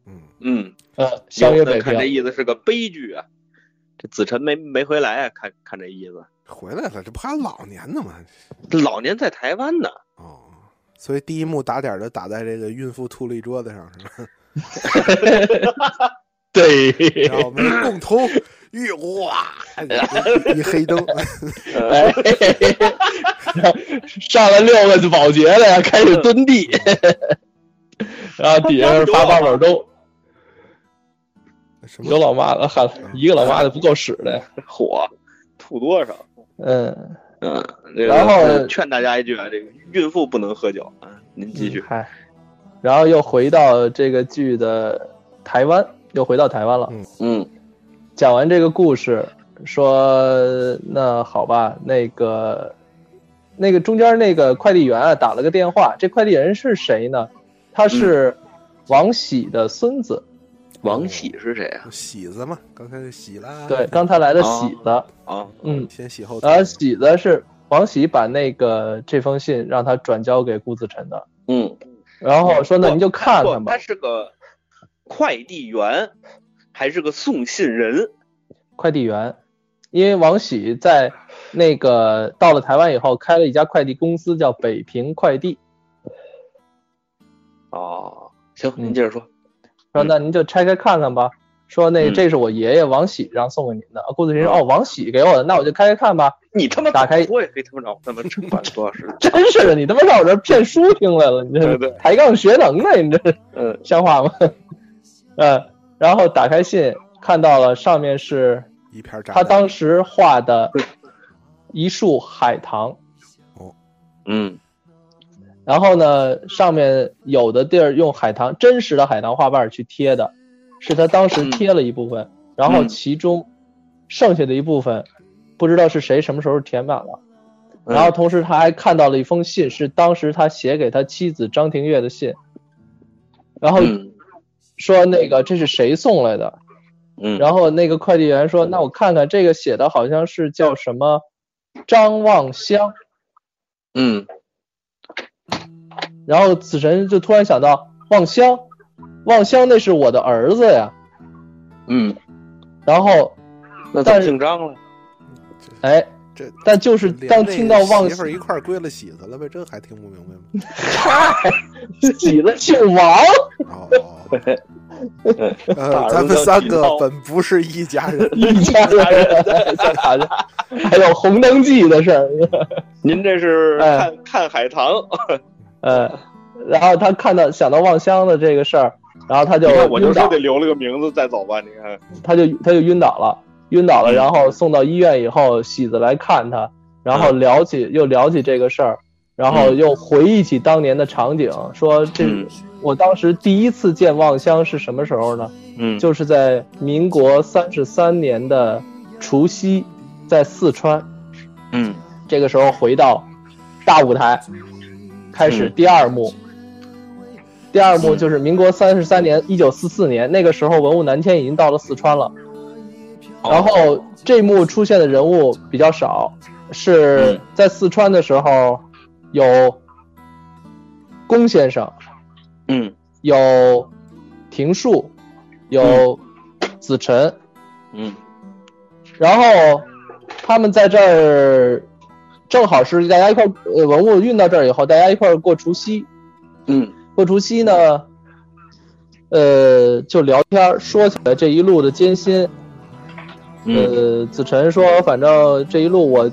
嗯嗯呃，相约北平。看这意思是个悲剧啊。这子辰没没回来啊？看看这意思，回来了，这不还有老年呢吗？老年在台湾呢。哦，所以第一幕打点就打在这个孕妇吐了一桌子上，是吧？对，然后我们共同浴哇，一黑灯，哎，上了六个保洁的呀，开始蹲地，然后底下是发八宝粥。有老妈子喊一个老妈子不够使的，火吐多少？嗯嗯，然后劝大家一句啊，这个孕妇不能喝酒啊。您继续。嗨，然后又回到这个剧的台湾，又回到台湾了。嗯，讲完这个故事，说那好吧，那个那个中间那个快递员啊打了个电话，这快递人是谁呢？他是王喜的孙子。王喜是谁啊？喜子嘛，刚才是喜啦。对，刚才来的喜子啊，嗯，先喜后。呃，喜子是王喜把那个这封信让他转交给顾子辰的。嗯，然后说那您就看看吧。他是个快递员，还是个送信人？快递员，因为王喜在那个到了台湾以后，开了一家快递公司，叫北平快递。哦，行，您接着说。说那您就拆开看看吧。说那这是我爷爷王喜让送给您的。顾子辰说哦，王喜给我的，那我就开开看吧。你他妈打开，我也可以他妈找他们吃饭多少时间？真是的，你他妈上我这骗书听来了，你这抬杠学能呢？你这嗯，像话吗？嗯，然后打开信，看到了上面是一片他当时画的一束海棠。哦，嗯。然后呢，上面有的地儿用海棠真实的海棠花瓣去贴的，是他当时贴了一部分，然后其中剩下的一部分，不知道是谁什么时候填满了。然后同时他还看到了一封信，是当时他写给他妻子张庭月的信。然后说那个这是谁送来的？嗯，然后那个快递员说，那我看看这个写的好像是叫什么张望香。嗯，然后死神就突然想到望乡，望乡那是我的儿子呀。嗯，然后那怎么姓张了？哎。这但就是当听到望媳妇一块归了喜子了呗，这还听不明白吗？嗨，喜子姓王。哦 哦，呃，咱们三个本不是一家人，一家人还有红灯记的事儿。您这是看看海棠，呃，然后他看到想到望乡的这个事儿，然后他就我就说得留了个名字再走吧，你看，他就他就晕倒了。晕倒了，然后送到医院以后，喜子来看他，然后聊起又聊起这个事儿，然后又回忆起当年的场景，说这我当时第一次见望乡是什么时候呢？嗯，就是在民国三十三年的除夕，在四川。嗯，这个时候回到大舞台，开始第二幕。第二幕就是民国三十三年，一九四四年，那个时候文物南迁已经到了四川了。然后这幕出现的人物比较少，是在四川的时候，有龚先生，嗯，有庭树，有子辰，嗯，然后他们在这儿正好是大家一块呃文物运到这儿以后，大家一块过除夕，嗯，过除夕呢，呃，就聊天说起来这一路的艰辛。呃，子辰说，反正这一路我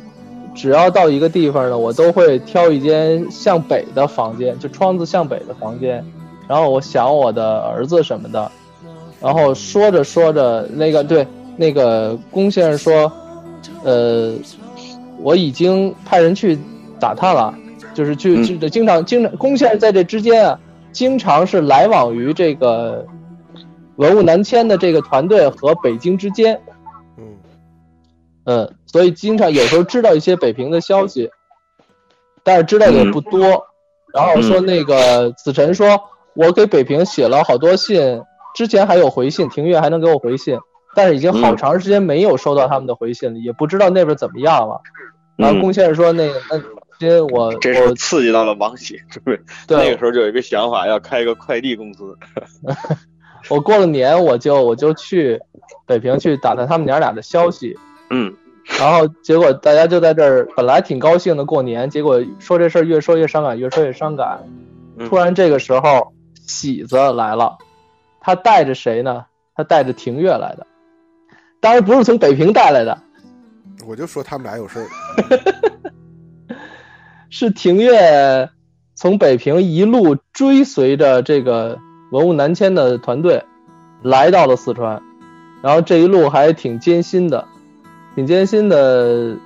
只要到一个地方呢，我都会挑一间向北的房间，就窗子向北的房间。然后我想我的儿子什么的。然后说着说着，那个对那个龚先生说，呃，我已经派人去打探了，就是去去经常经常，龚先生在这之间啊，经常是来往于这个文物南迁的这个团队和北京之间。嗯，所以经常有时候知道一些北平的消息，但是知道的也不多。然后说那个子辰说，我给北平写了好多信，之前还有回信，庭月还能给我回信，但是已经好长时间没有收到他们的回信了，也不知道那边怎么样了。然后龚先生说，那个那因为我这是刺激到了王喜，是不是？对，那个时候就有一个想法，要开一个快递公司。我过了年，我就我就去北平去打探他们娘俩的消息。嗯，然后结果大家就在这儿，本来挺高兴的过年，结果说这事儿越说越伤感，越说越伤感。突然这个时候，喜子来了，他带着谁呢？他带着庭月来的，当然不是从北平带来的。我就说他们俩有事儿。是庭月从北平一路追随着这个文物南迁的团队，来到了四川，然后这一路还挺艰辛的。挺艰辛的，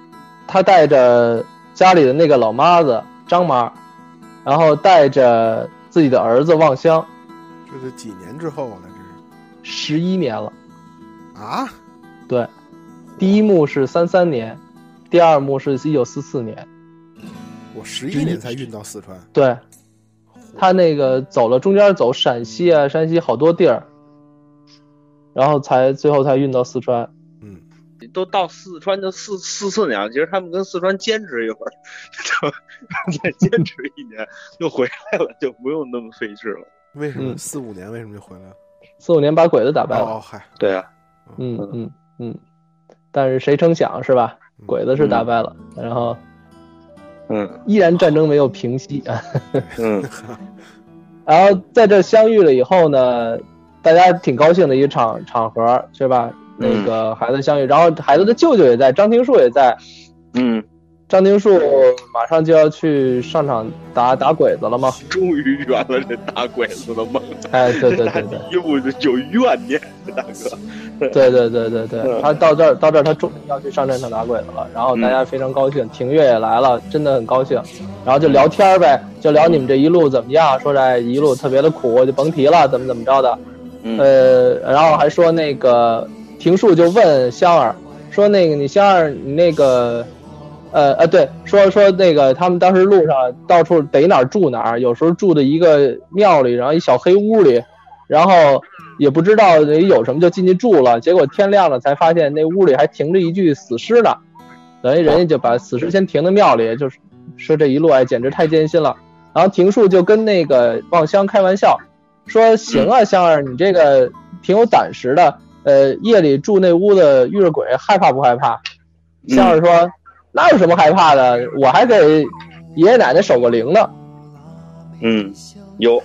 他带着家里的那个老妈子张妈，然后带着自己的儿子望乡。这是几年之后了？这是十一年了。啊？对，第一幕是三三年，第二幕是一九四四年。我十一年才运到四川。对，他那个走了中间走陕西啊，山西好多地儿，然后才最后才运到四川。嗯都到四川就四四四年了，其实他们跟四川坚持一会儿，再坚持一年又回来了，就不用那么费事了。为什么四五年为什么就回来了？四五年把鬼子打败了。哦嗨，对啊，嗯嗯嗯，但是谁成想是吧？鬼子是打败了，然后嗯，依然战争没有平息啊。嗯，然后在这相遇了以后呢，大家挺高兴的一个场场合是吧？那个孩子相遇，然后孩子的舅舅也在，张庭树也在。嗯，张丁树马上就要去上场打打鬼子了吗？终于圆了这打鬼子的梦。哎，对对对对，一部就有怨念，大哥。对对对对对，他到这儿到这儿，他终于要去上战场打鬼子了。然后大家非常高兴，庭月也来了，真的很高兴。然后就聊天呗，就聊你们这一路怎么样？说这一路特别的苦，就甭提了，怎么怎么着的。呃，然后还说那个。庭树就问香儿说：“那个你香儿，你那个，呃呃，对，说说那个他们当时路上到处逮哪儿住哪儿，有时候住的一个庙里，然后一小黑屋里，然后也不知道里有什么就进去住了，结果天亮了才发现那屋里还停着一具死尸呢，等于人家就把死尸先停在庙里，就是说这一路哎简直太艰辛了。然后庭树就跟那个望乡开玩笑说：“行啊，香儿，你这个挺有胆识的。呃，夜里住那屋子遇着鬼害怕不害怕？”香儿说：“那有什么害怕的？我还给爷爷奶奶守过灵呢。”嗯，有。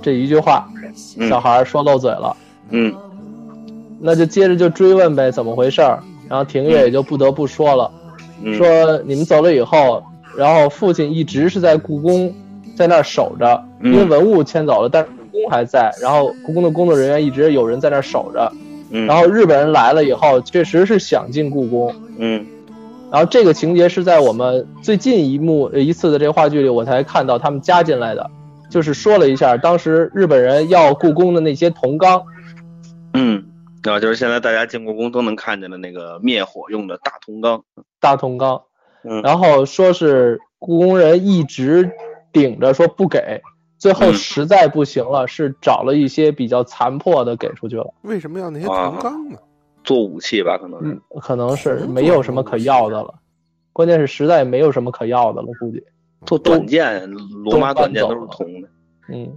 这一句话，小孩说漏嘴了。嗯，那就接着就追问呗，怎么回事儿？然后庭月也就不得不说了，说你们走了以后，然后父亲一直是在故宫，在那儿守着，因为文物迁走了，但是故宫还在。然后故宫的工作人员一直有人在那儿守着。嗯，然后日本人来了以后，确实是想进故宫。嗯，然后这个情节是在我们最近一幕一次的这个话剧里，我才看到他们加进来的。就是说了一下，当时日本人要故宫的那些铜缸，嗯，啊，就是现在大家进故宫都能看见的那个灭火用的大铜缸，大铜缸，嗯，然后说是故宫人一直顶着说不给，最后实在不行了，是找了一些比较残破的给出去了。为什么要那些铜缸呢？做武器吧，可能是，可能是没有什么可要的了，关键是实在没有什么可要的了，估计。做短剑，罗马短剑都是铜的。嗯，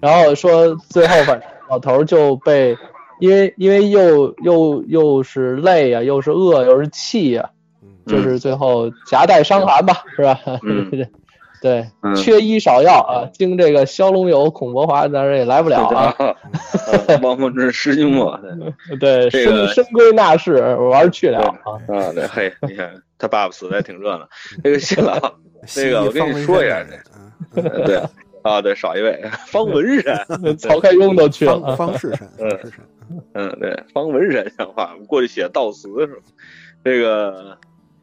然后说最后反正老头就被，因为因为又又又是累呀，又是饿，又是气呀，就是最后夹带伤寒吧，是吧？对，缺医少药啊，经这个骁龙友孔伯华，当然也来不了啊。王凤之师兄嘛，对，这深闺纳士玩去了啊。啊，对，嘿，你看他爸爸死的还挺热闹。那个新郎，那个我跟你说一下，这，对啊，对，少一位方文山，曹开庸都去了，方士山，嗯嗯，对，方文山像话，过去写悼词是吧？这个，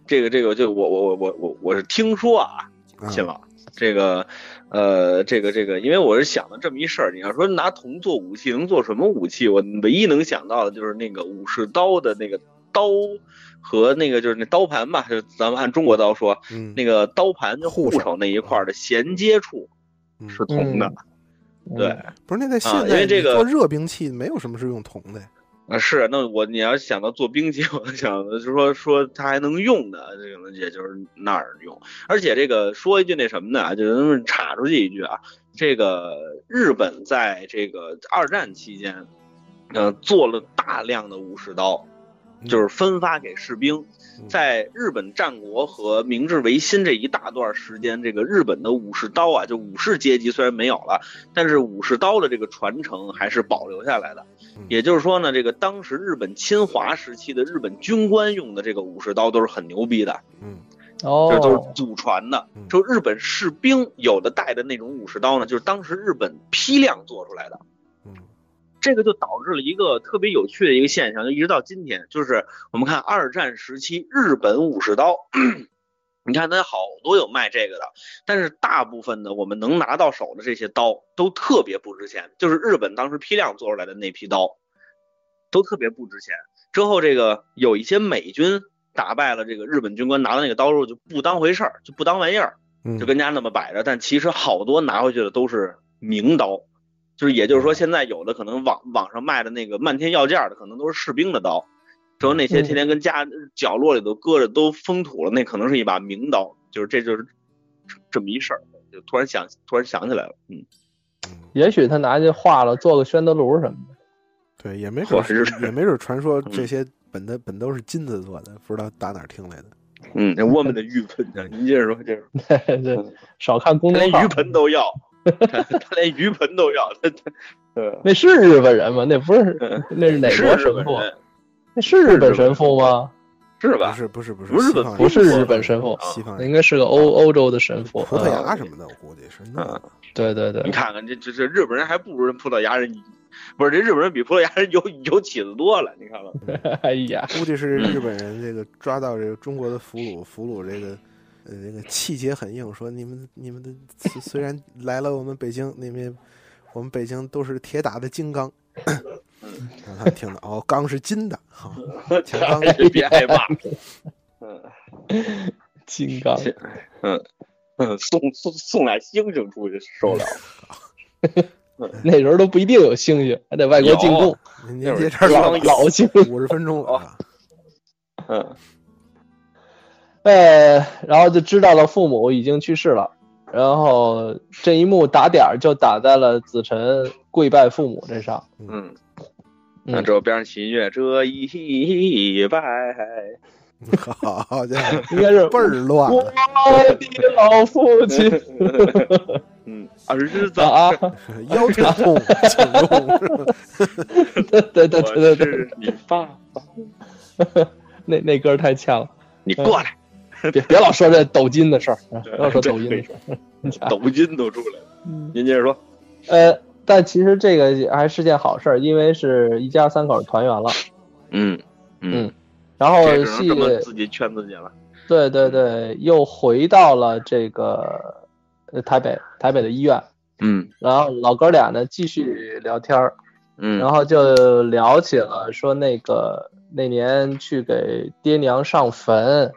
这个，这个，就我我我我我我是听说啊。信了，这个，呃，这个这个，因为我是想了这么一事儿。你要说拿铜做武器，能做什么武器？我唯一能想到的就是那个武士刀的那个刀和那个就是那刀盘吧，就咱们按中国刀说，那个刀盘就护手那一块的衔接处是铜的。对，不是那在现在，因为这个做热兵器没有什么是用铜的。啊，是那我你要想到做兵器，我想的是说说它还能用的，这个也就是那儿用。而且这个说一句那什么的，就咱们插出去一句啊，这个日本在这个二战期间，呃，做了大量的武士刀，就是分发给士兵。在日本战国和明治维新这一大段时间，这个日本的武士刀啊，就武士阶级虽然没有了，但是武士刀的这个传承还是保留下来的。也就是说呢，这个当时日本侵华时期的日本军官用的这个武士刀都是很牛逼的，嗯，哦，这都是祖传的。就日本士兵有的带的那种武士刀呢，就是当时日本批量做出来的，嗯，这个就导致了一个特别有趣的一个现象，就一直到今天，就是我们看二战时期日本武士刀。你看，它好多有卖这个的，但是大部分的我们能拿到手的这些刀都特别不值钱，就是日本当时批量做出来的那批刀，都特别不值钱。之后这个有一些美军打败了这个日本军官，拿到那个刀之后就不当回事儿，就不当玩意儿，就跟家那么摆着。但其实好多拿回去的都是名刀，就是也就是说，现在有的可能网网上卖的那个漫天要价的，可能都是士兵的刀。说那些天天跟家角落里头搁着都封土了，那可能是一把名刀，就是这就是这么一事儿，就突然想突然想起来了，嗯，也许他拿去画了，做个宣德炉什么的，对，也没准也没准传说这些本的本都是金子做的，不知道打哪听来的。嗯，我们的鱼盆呢？您接着说，接着说，对，少看公众号，鱼盆都要，他连鱼盆都要，他他，那是日本人吗？那不是，那是哪国神父？那是日本神父吗？是吧？不是不是不是不是本不是日本神父，西方应该是个欧欧洲的神父，葡萄牙什么的，我估计是。嗯，对对对，你看看这这这日本人还不如人葡萄牙人，不是这日本人比葡萄牙人有 有起子多了，你看吧。哎呀，估计是日本人这个抓到这个中国的俘虏，俘虏这个呃那个气节很硬，说你们你们的虽然来了我们北京，你们我们北京都是铁打的金刚。让他听到哦，钢是金的，好，金刚别害怕，嗯，金刚，嗯嗯，送送送俩星星出去受了，那时候都不一定有星星，还得外国进贡。您接着老老星五十分钟了。嗯，呃，然后就知道了父母已经去世了，然后这一幕打点就打在了子辰跪拜父母这上。嗯，那这边上起音乐，这一拜。好家伙，应该是倍儿乱。我的老父亲，嗯，儿子啊，腰疼痛，请用。对对对对对对，你爸爸，那那歌太欠了。你过来，别别老说这抖音的事儿，不要说抖音的事儿，抖音都出来了。您接着说。呃，但其实这个还是件好事儿，因为是一家三口团圆了。嗯嗯。然后戏自己劝自己了，对对对，又回到了这个台北台北的医院，嗯，然后老哥俩呢继续聊天儿，嗯，然后就聊起了说那个那年去给爹娘上坟，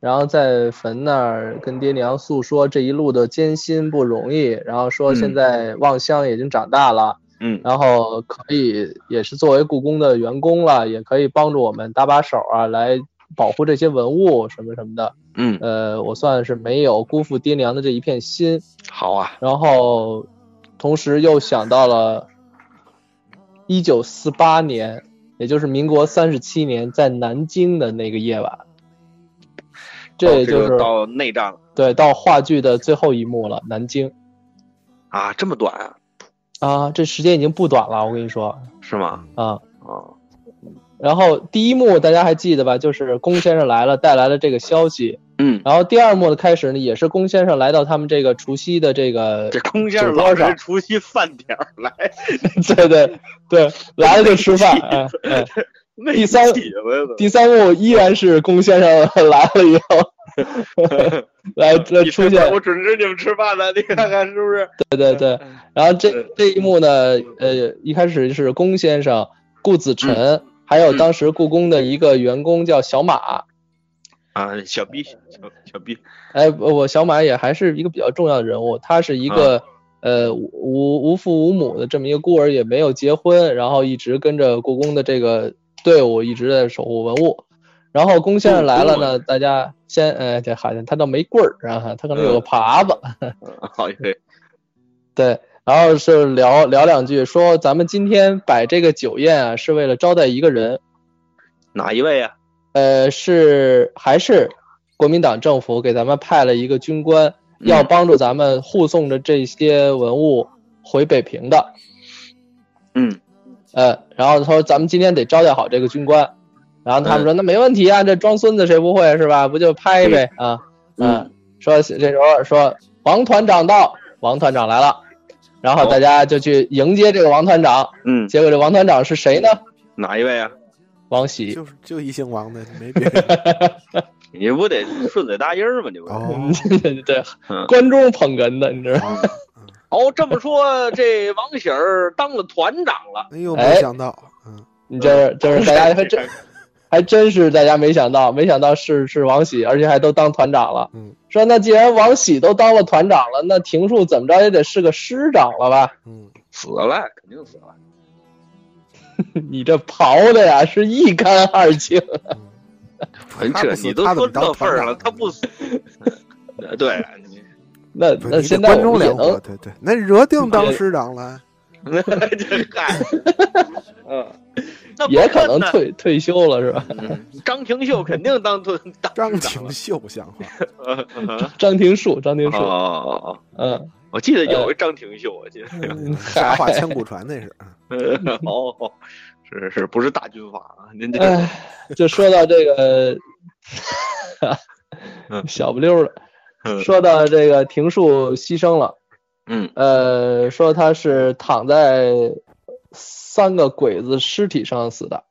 然后在坟那儿跟爹娘诉说这一路的艰辛不容易，然后说现在望乡已经长大了。嗯，然后可以也是作为故宫的员工了，也可以帮助我们搭把手啊，来保护这些文物什么什么的。嗯，呃，我算是没有辜负爹娘的这一片心。好啊。然后，同时又想到了一九四八年，也就是民国三十七年，在南京的那个夜晚。这也就是到内战了。对，到话剧的最后一幕了，南京。啊，这么短啊！啊，这时间已经不短了，我跟你说，是吗？啊啊，然后第一幕大家还记得吧？就是龚先生来了，带来了这个消息。嗯，然后第二幕的开始呢，也是龚先生来到他们这个除夕的这个这龚先生老是除夕饭点来，对对对，来了就吃饭。哎 哎，第三第三幕依然是龚先生 来了以后。来，来出现，我准时你们吃饭呢，你看看是不是？对对对。然后这这一幕呢，呃，一开始是龚先生、顾子辰，还有当时故宫的一个员工叫小马。啊，小 B，小小 B。哎，我小马也还是一个比较重要的人物，他是一个呃无无父无母的这么一个孤儿，也没有结婚，然后一直跟着故宫的这个队伍一直在守护文物。然后龚先生来了呢，大家先，呃，这好像他倒没棍儿，然后他可能有个耙子，好对，对，然后是聊聊两句，说咱们今天摆这个酒宴啊，是为了招待一个人，哪一位啊？呃，是还是国民党政府给咱们派了一个军官，要帮助咱们护送着这些文物回北平的，嗯，呃，然后他说咱们今天得招待好这个军官。然后他们说那没问题啊，这装孙子谁不会是吧？不就拍呗啊，嗯，说这时候说王团长到，王团长来了，然后大家就去迎接这个王团长，嗯，结果这王团长是谁呢？哪一位啊？王喜，就是就一姓王的，没别的 你不得顺嘴答音吗？你不？对，观众捧哏的，你知道吗？哦，这么说这王喜儿当了团长了？哎呦，没想到，嗯，你这这是大家还真。还真是大家没想到，没想到是是王喜，而且还都当团长了。嗯，说那既然王喜都当了团长了，那庭树怎么着也得是个师长了吧？嗯，死了，肯定死了。你这刨的呀，是一干二净。这你都说这份儿了，他不死。对，那那现在观众也能对对，那惹定当师长了。那这嗨，嗯。也可能退退休了是吧？张廷秀肯定当当张廷秀像话。张廷树，张廷树。哦嗯，我记得有个张廷秀，我记得。啥话千古传那是。哦，是是不是大军阀啊？您这。哎，就说到这个，小不溜的。说到这个庭树牺牲了。嗯。呃，说他是躺在。三个鬼子尸体上死的，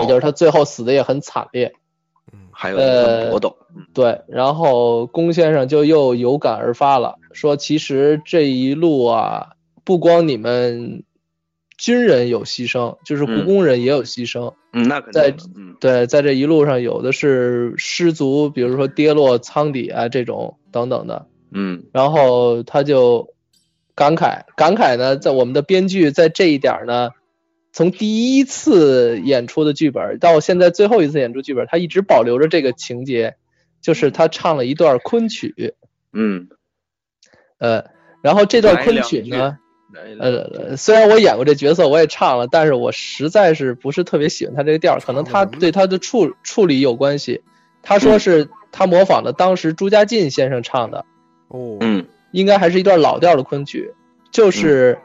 也就是他最后死的也很惨烈。嗯，还有一个搏斗。对，然后龚先生就又有感而发了，说其实这一路啊，不光你们军人有牺牲，就是故宫人也有牺牲。嗯，那肯定。在对，在这一路上有的是失足，比如说跌落舱底啊这种等等的。嗯，然后他就感慨感慨呢，在我们的编剧在这一点呢，从第一次演出的剧本到现在最后一次演出剧本，他一直保留着这个情节，就是他唱了一段昆曲，嗯，呃，然后这段昆曲呢，呃，虽然我演过这角色，我也唱了，但是我实在是不是特别喜欢他这个调，可能他对他的处处理有关系。他说是他模仿的当时朱家进先生唱的，哦，嗯。应该还是一段老调的昆曲，就是，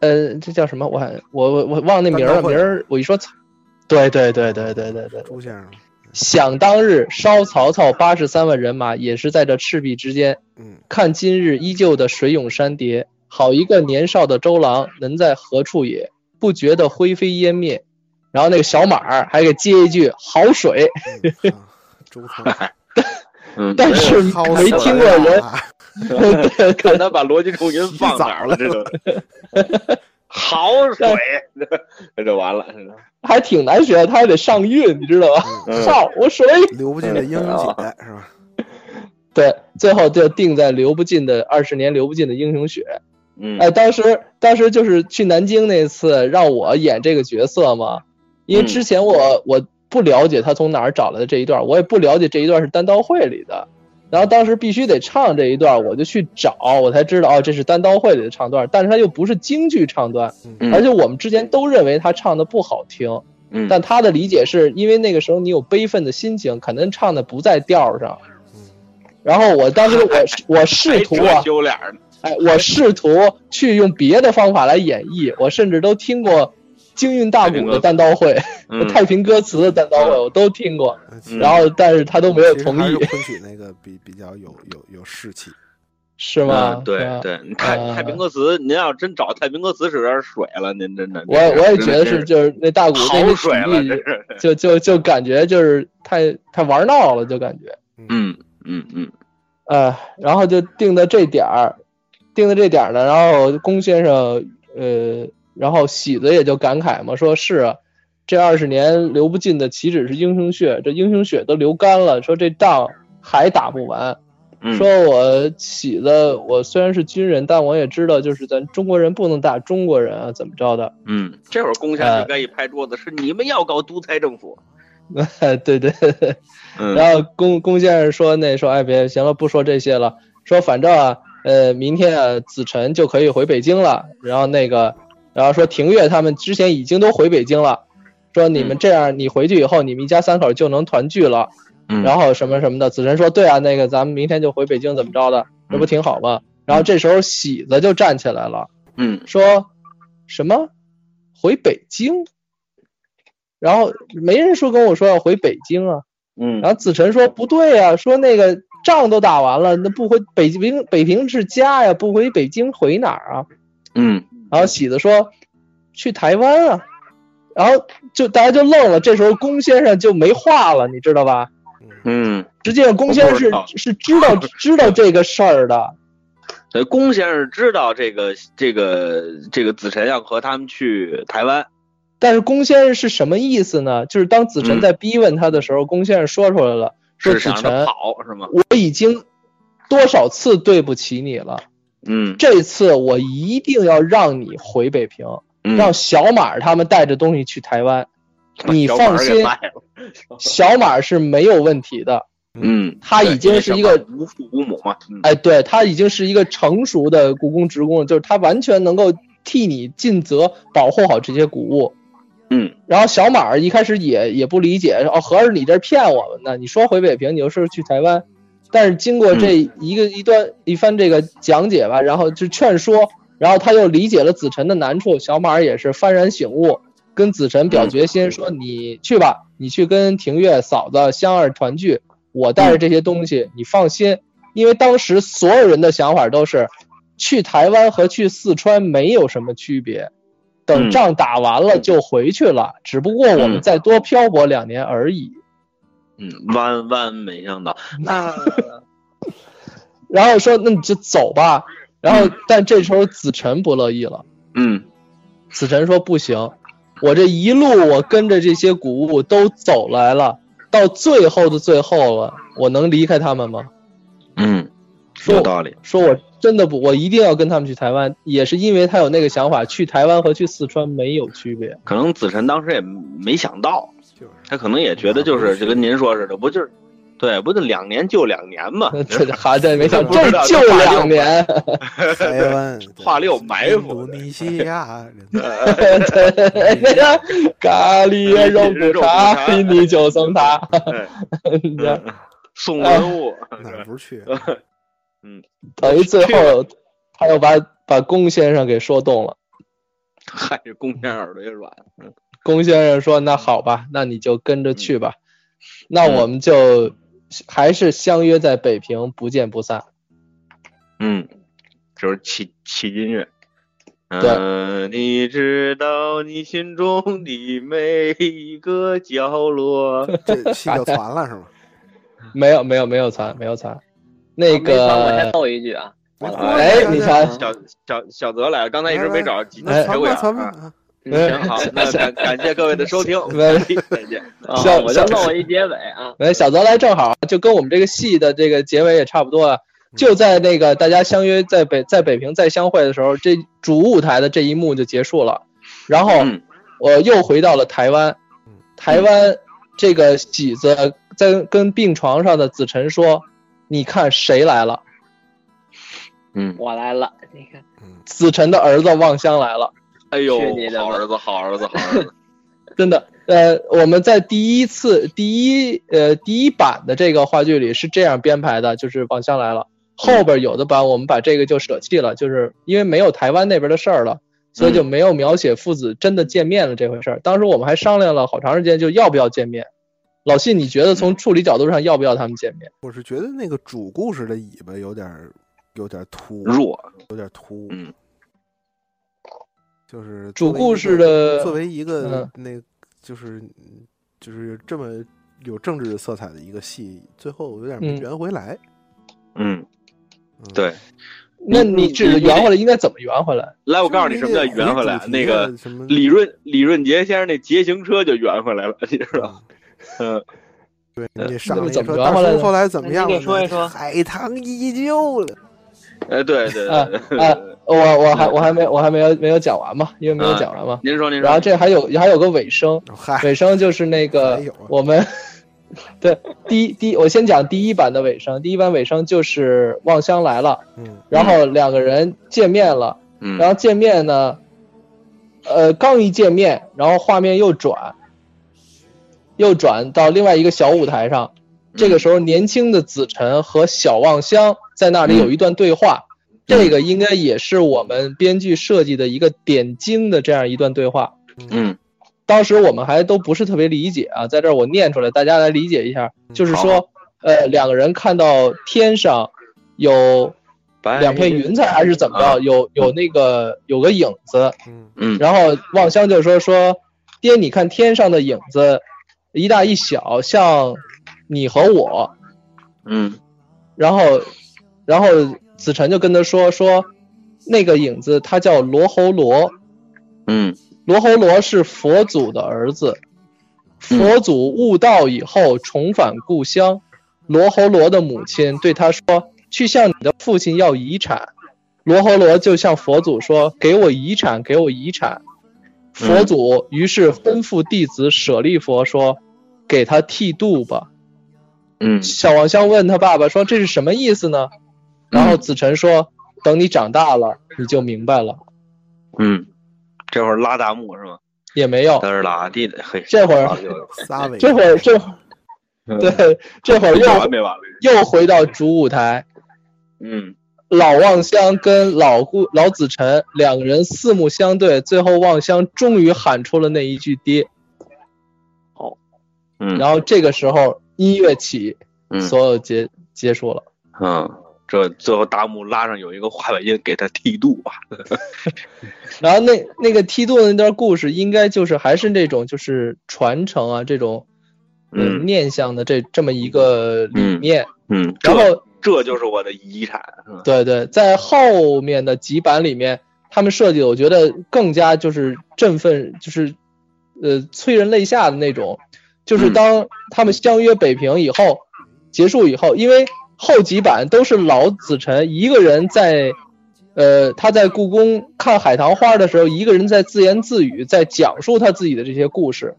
呃，这叫什么？我我我我忘那名儿了，名儿我一说，对对对对对对对，朱先生。想当日烧曹操八十三万人马，也是在这赤壁之间。嗯。看今日依旧的水涌山叠，好一个年少的周郎，能在何处也？不觉得灰飞烟灭。然后那个小马儿还给接一句好水。周 嗯，但是没听过人。对，看他把逻辑重音放哪儿了，这都好水，那就完了，还挺难学，他还得上韵，你知道吧？好水，流不尽的英雄血是吧？对，最后就定在流不尽的二十年流不尽的英雄血。嗯，哎，当时当时就是去南京那次让我演这个角色嘛，因为之前我我不了解他从哪儿找来的这一段，我也不了解这一段是单刀会里的。然后当时必须得唱这一段，我就去找，我才知道哦，这是单刀会里的唱段，但是他又不是京剧唱段，而且我们之前都认为他唱的不好听，但他的理解是因为那个时候你有悲愤的心情，可能唱的不在调上，然后我当时我 我试图啊，哎，我试图去用别的方法来演绎，我甚至都听过。京韵大鼓的单刀会，太平歌词的单刀会，我都听过。然后，但是他都没有同意。昆曲那个比比较有有有士气，是吗？对对，太太平歌词，您要真找太平歌词是有点水了，您真的。我我也觉得是，就是那大鼓那水了，就就就感觉就是太太玩闹了，就感觉。嗯嗯嗯。呃，然后就定的这点儿，定的这点儿呢，然后龚先生，呃。然后喜子也就感慨嘛，说是啊，这二十年流不尽的岂止是英雄血，这英雄血都流干了，说这仗还打不完。说我喜子，我虽然是军人，但我也知道，就是咱中国人不能打中国人啊，怎么着的？嗯，这会儿龚先生该一拍桌子，是你们要搞独裁政府。对对。然后龚龚先生说，那说哎别行了，不说这些了，说反正啊，呃，明天啊，子辰就可以回北京了，然后那个。然后说庭月他们之前已经都回北京了，说你们这样，你回去以后，你们一家三口就能团聚了。然后什么什么的，子辰说对啊，那个咱们明天就回北京，怎么着的，这不挺好吗？然后这时候喜子就站起来了，嗯，说什么回北京？然后没人说跟我说要回北京啊，嗯，然后子辰说不对啊，说那个仗都打完了，那不回北平，北平是家呀，不回北京回哪儿啊？嗯。然后喜子说：“去台湾啊！”然后就大家就愣了。这时候龚先生就没话了，你知道吧？嗯，实际上龚先生是是知道 知道这个事儿的。对，龚先生知道这个这个这个子辰要和他们去台湾。但是龚先生是什么意思呢？就是当子辰在逼问他的时候，龚先生说出来了：“说子辰，跑是吗？我已经多少次对不起你了。”嗯，这次我一定要让你回北平，让小马他们带着东西去台湾。你放心，小马是没有问题的。嗯，他已经是一个无父无母嘛。哎，对他已经是一个成熟的故宫职工，就是他完全能够替你尽责保护好这些古物。嗯，然后小马一开始也也不理解，哦，合着你这骗我们呢？你说回北平，你又说去台湾。但是经过这一个一段一番这个讲解吧，然后就劝说，然后他又理解了子辰的难处，小马也是幡然醒悟，跟子辰表决心，说你去吧，你去跟庭月嫂子香儿团聚，我带着这些东西，你放心，因为当时所有人的想法都是，去台湾和去四川没有什么区别，等仗打完了就回去了，只不过我们再多漂泊两年而已。嗯，万万没想到，那，然后说那你就走吧，然后但这时候子辰不乐意了，嗯，子辰说不行，我这一路我跟着这些古物都走来了，到最后的最后了，我能离开他们吗？嗯，有道理。说我真的不，我一定要跟他们去台湾，也是因为他有那个想法，去台湾和去四川没有区别。可能子晨当时也没想到，他可能也觉得就是就跟您说似的，不就是。对，不就两年就两年嘛？这还在没想这就两年。台湾 话六埋伏。印度尼西亚。那个咖喱肉骨茶，你就送他。送人物哪不去？嗯，等于最后他又把把龚先生给说动了。嗨，这龚先生耳朵也软。龚先生说：“那好吧，那你就跟着去吧。那我们就。”还是相约在北平，不见不散。嗯，就是起起音乐。对，你知道你心中的每一个角落。这戏就传了是吗？没有没有没有传没有传。那个我先奏一句啊。哎，你瞧小小小泽来了，刚才一直没找机会啊。行好，那感感谢各位的收听，再见。小我就弄一结尾啊。哎，小泽来正好，就跟我们这个戏的这个结尾也差不多啊。就在那个大家相约在北在北平再相会的时候，这主舞台的这一幕就结束了。然后我又回到了台湾，台湾这个喜子在跟病床上的子晨说：“你看谁来了？”嗯，我来了。你看，子辰的儿子望乡来了。哎呦，好儿子，好儿子，好儿子，真的。呃，我们在第一次第一呃第一版的这个话剧里是这样编排的，就是望乡来了。后边有的版我们把这个就舍弃了，就是因为没有台湾那边的事儿了，所以就没有描写父子真的见面了这回事儿。当时我们还商量了好长时间，就要不要见面。老信，你觉得从处理角度上要不要他们见面？我是觉得那个主故事的尾巴有点有点突弱，有点突。嗯。就是主故事的作为一个那，就是就是这么有政治色彩的一个戏，最后有点没圆回来。嗯，对。那你指圆回来应该怎么圆回来？来，我告诉你什么叫圆回来。那个李润李润杰先生那捷行车就圆回来了，你知道？嗯，对，你上怎么圆回来？后来怎么样？你说一说。海棠依旧了。哎，对对对。啊，我我还我还没我还没有没有讲完嘛，因为没有讲完嘛。您说您说。然后这还有还有个尾声，尾声就是那个我们对第一第我先讲第一版的尾声，第一版尾声就是望乡来了，嗯，然后两个人见面了，嗯，然后见面呢，呃，刚一见面，然后画面又转，又转到另外一个小舞台上，这个时候年轻的子晨和小望乡在那里有一段对话。这个应该也是我们编剧设计的一个点睛的这样一段对话。嗯，当时我们还都不是特别理解啊，在这儿我念出来，大家来理解一下。就是说，呃，两个人看到天上有两片云彩，还是怎么着？有有那个有个影子。嗯嗯。然后望乡就说说，爹，你看天上的影子，一大一小，像你和我。嗯。然后，然后。子晨就跟他说说，那个影子他叫罗侯罗，嗯，罗侯罗是佛祖的儿子，佛祖悟道以后重返故乡，罗侯罗的母亲对他说，去向你的父亲要遗产，罗侯罗就向佛祖说，给我遗产，给我遗产，佛祖于是吩咐弟子舍利佛说，给他剃度吧，嗯，小王香问他爸爸说，这是什么意思呢？然后子晨说：“等你长大了，你就明白了。”嗯，这会儿拉大幕是吗？也没有。嘚儿拉地的，嘿，这会儿。这会儿这，对，这会儿又又回到主舞台。嗯，老望乡跟老顾老子晨两个人四目相对，最后望乡终于喊出了那一句“爹”。哦，嗯。然后这个时候音乐起，嗯所有结结束了。嗯。这最后大幕拉上有一个画外音给他剃度吧，然后那那个剃度的那段故事应该就是还是那种就是传承啊这种嗯念想的这这么一个理念嗯，然后这就是我的遗产，对对，在后面的几版里面他们设计的我觉得更加就是振奋就是呃催人泪下的那种，就是当他们相约北平以后结束以后，因为。后几版都是老子辰一个人在，呃，他在故宫看海棠花的时候，一个人在自言自语，在讲述他自己的这些故事。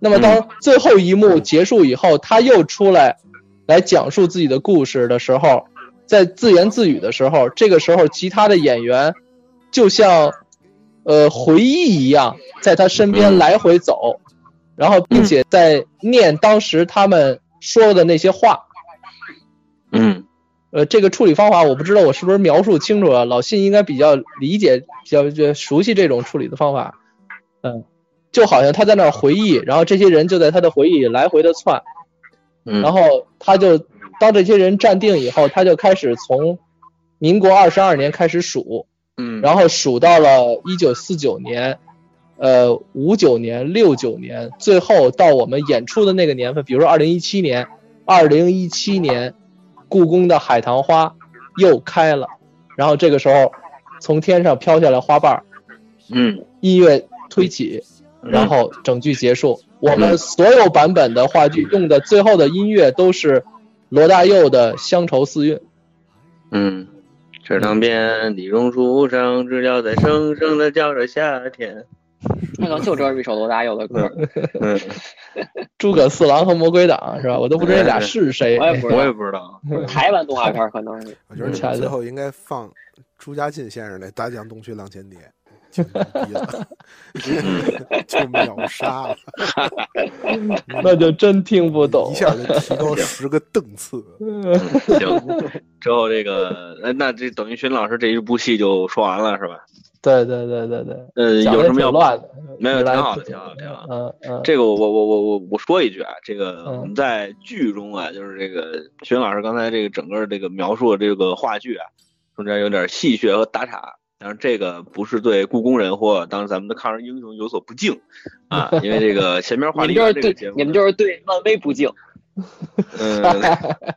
那么当最后一幕结束以后，他又出来来讲述自己的故事的时候，在自言自语的时候，这个时候其他的演员就像呃回忆一样，在他身边来回走，然后并且在念当时他们说的那些话。嗯，呃，这个处理方法我不知道我是不是描述清楚了，老信应该比较理解、比较就熟悉这种处理的方法。嗯，就好像他在那儿回忆，然后这些人就在他的回忆里来回的窜，然后他就当这些人站定以后，他就开始从民国二十二年开始数，嗯，然后数到了一九四九年，呃，五九年、六九年，最后到我们演出的那个年份，比如说二零一七年，二零一七年。故宫的海棠花又开了，然后这个时候从天上飘下来花瓣儿，嗯，音乐推起，然后整句结束。我们所有版本的话剧用的最后的音乐都是罗大佑的《乡愁四韵》。嗯，池塘边，李榕树上，知了在声声的叫着夏天。那个就这一首罗大佑的歌。嗯。诸葛四郎和魔鬼党是吧？我都不知道这俩是谁。我也不知道，我也不知道。台湾动画片可能是。我觉得最后应该放朱家进先生的《大江东去浪千叠》，就秒杀了。那就真听不懂，一下就提高十个档次。行，之后这个，那这等于徐老师这一部戏就说完了是吧？对对对对对，呃，有什么要乱的？没有，挺好的，挺好的，挺好的。嗯嗯，这个我我我我我我说一句啊，这个我们在剧中啊，就是这个徐老师刚才这个整个这个描述的这个话剧啊，中间有点戏谑和打岔，但是这个不是对故宫人或当时咱们的抗日英雄有所不敬 啊，因为这个前面话里这个节目，你们就是对漫威不敬。嗯。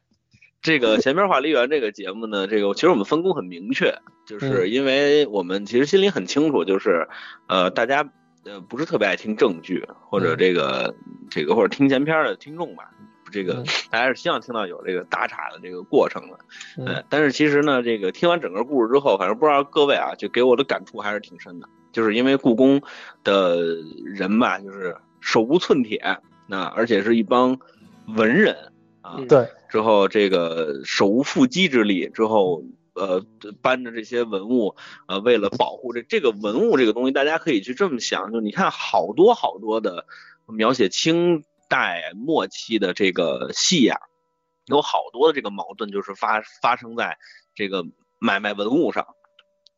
这个前边话梨园这个节目呢，这个其实我们分工很明确，就是因为我们其实心里很清楚，就是呃，大家呃不是特别爱听正剧或者这个这个或者听前片的听众吧，这个大家是希望听到有这个打岔的这个过程的，嗯，但是其实呢，这个听完整个故事之后，反正不知道各位啊，就给我的感触还是挺深的，就是因为故宫的人吧，就是手无寸铁，那而且是一帮文人。啊，对，之后这个手无缚鸡之力，之后呃搬着这些文物，呃为了保护这这个文物这个东西，大家可以去这么想，就你看好多好多的描写清代末期的这个戏呀，有好多的这个矛盾就是发发生在这个买卖文物上，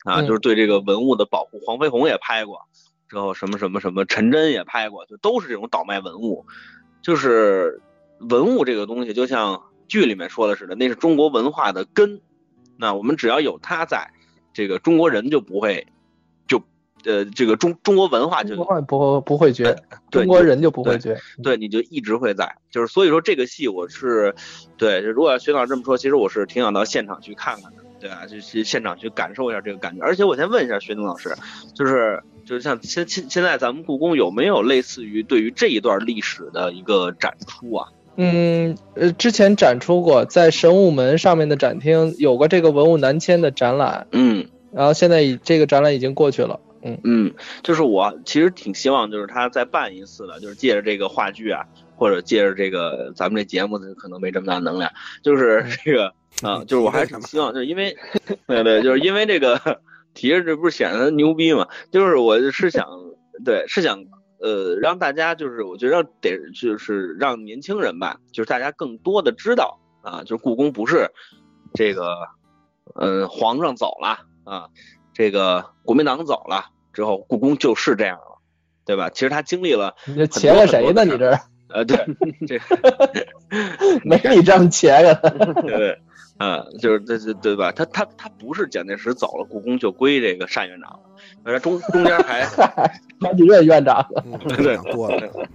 啊，就是对这个文物的保护，黄飞鸿也拍过，之后什么什么什么陈真也拍过，就都是这种倒卖文物，就是。文物这个东西，就像剧里面说的似的，那是中国文化的根。那我们只要有它在，这个中国人就不会，就呃，这个中中国文化就不会不会绝，中国人就不会绝，对，你就一直会在。就是所以说这个戏我是，对，如果徐老师这么说，其实我是挺想到现场去看看的，对啊，就去现场去感受一下这个感觉。而且我先问一下薛宁老师，就是就是像现现现在咱们故宫有没有类似于对于这一段历史的一个展出啊？嗯，呃，之前展出过，在神武门上面的展厅有过这个文物南迁的展览，嗯，然后现在已这个展览已经过去了，嗯。嗯，就是我其实挺希望就是他再办一次的，就是借着这个话剧啊，或者借着这个咱们这节目可能没这么大能量，就是这个啊，就是我还是挺希望，就是因为对对，就是因为这个 提着这不是显得牛逼嘛，就是我是想对是想。呃，让大家就是我觉得得就是让年轻人吧，就是大家更多的知道啊，就是故宫不是这个，嗯，皇上走了啊，这个国民党走了之后，故宫就是这样了，对吧？其实他经历了，你这切了谁呢？你这？呃，对，这 没你这么切的，对。嗯，就是这这对吧？他他他不是蒋介石走了，故宫就归这个单院长了。而中中间还好几任院长，对多了。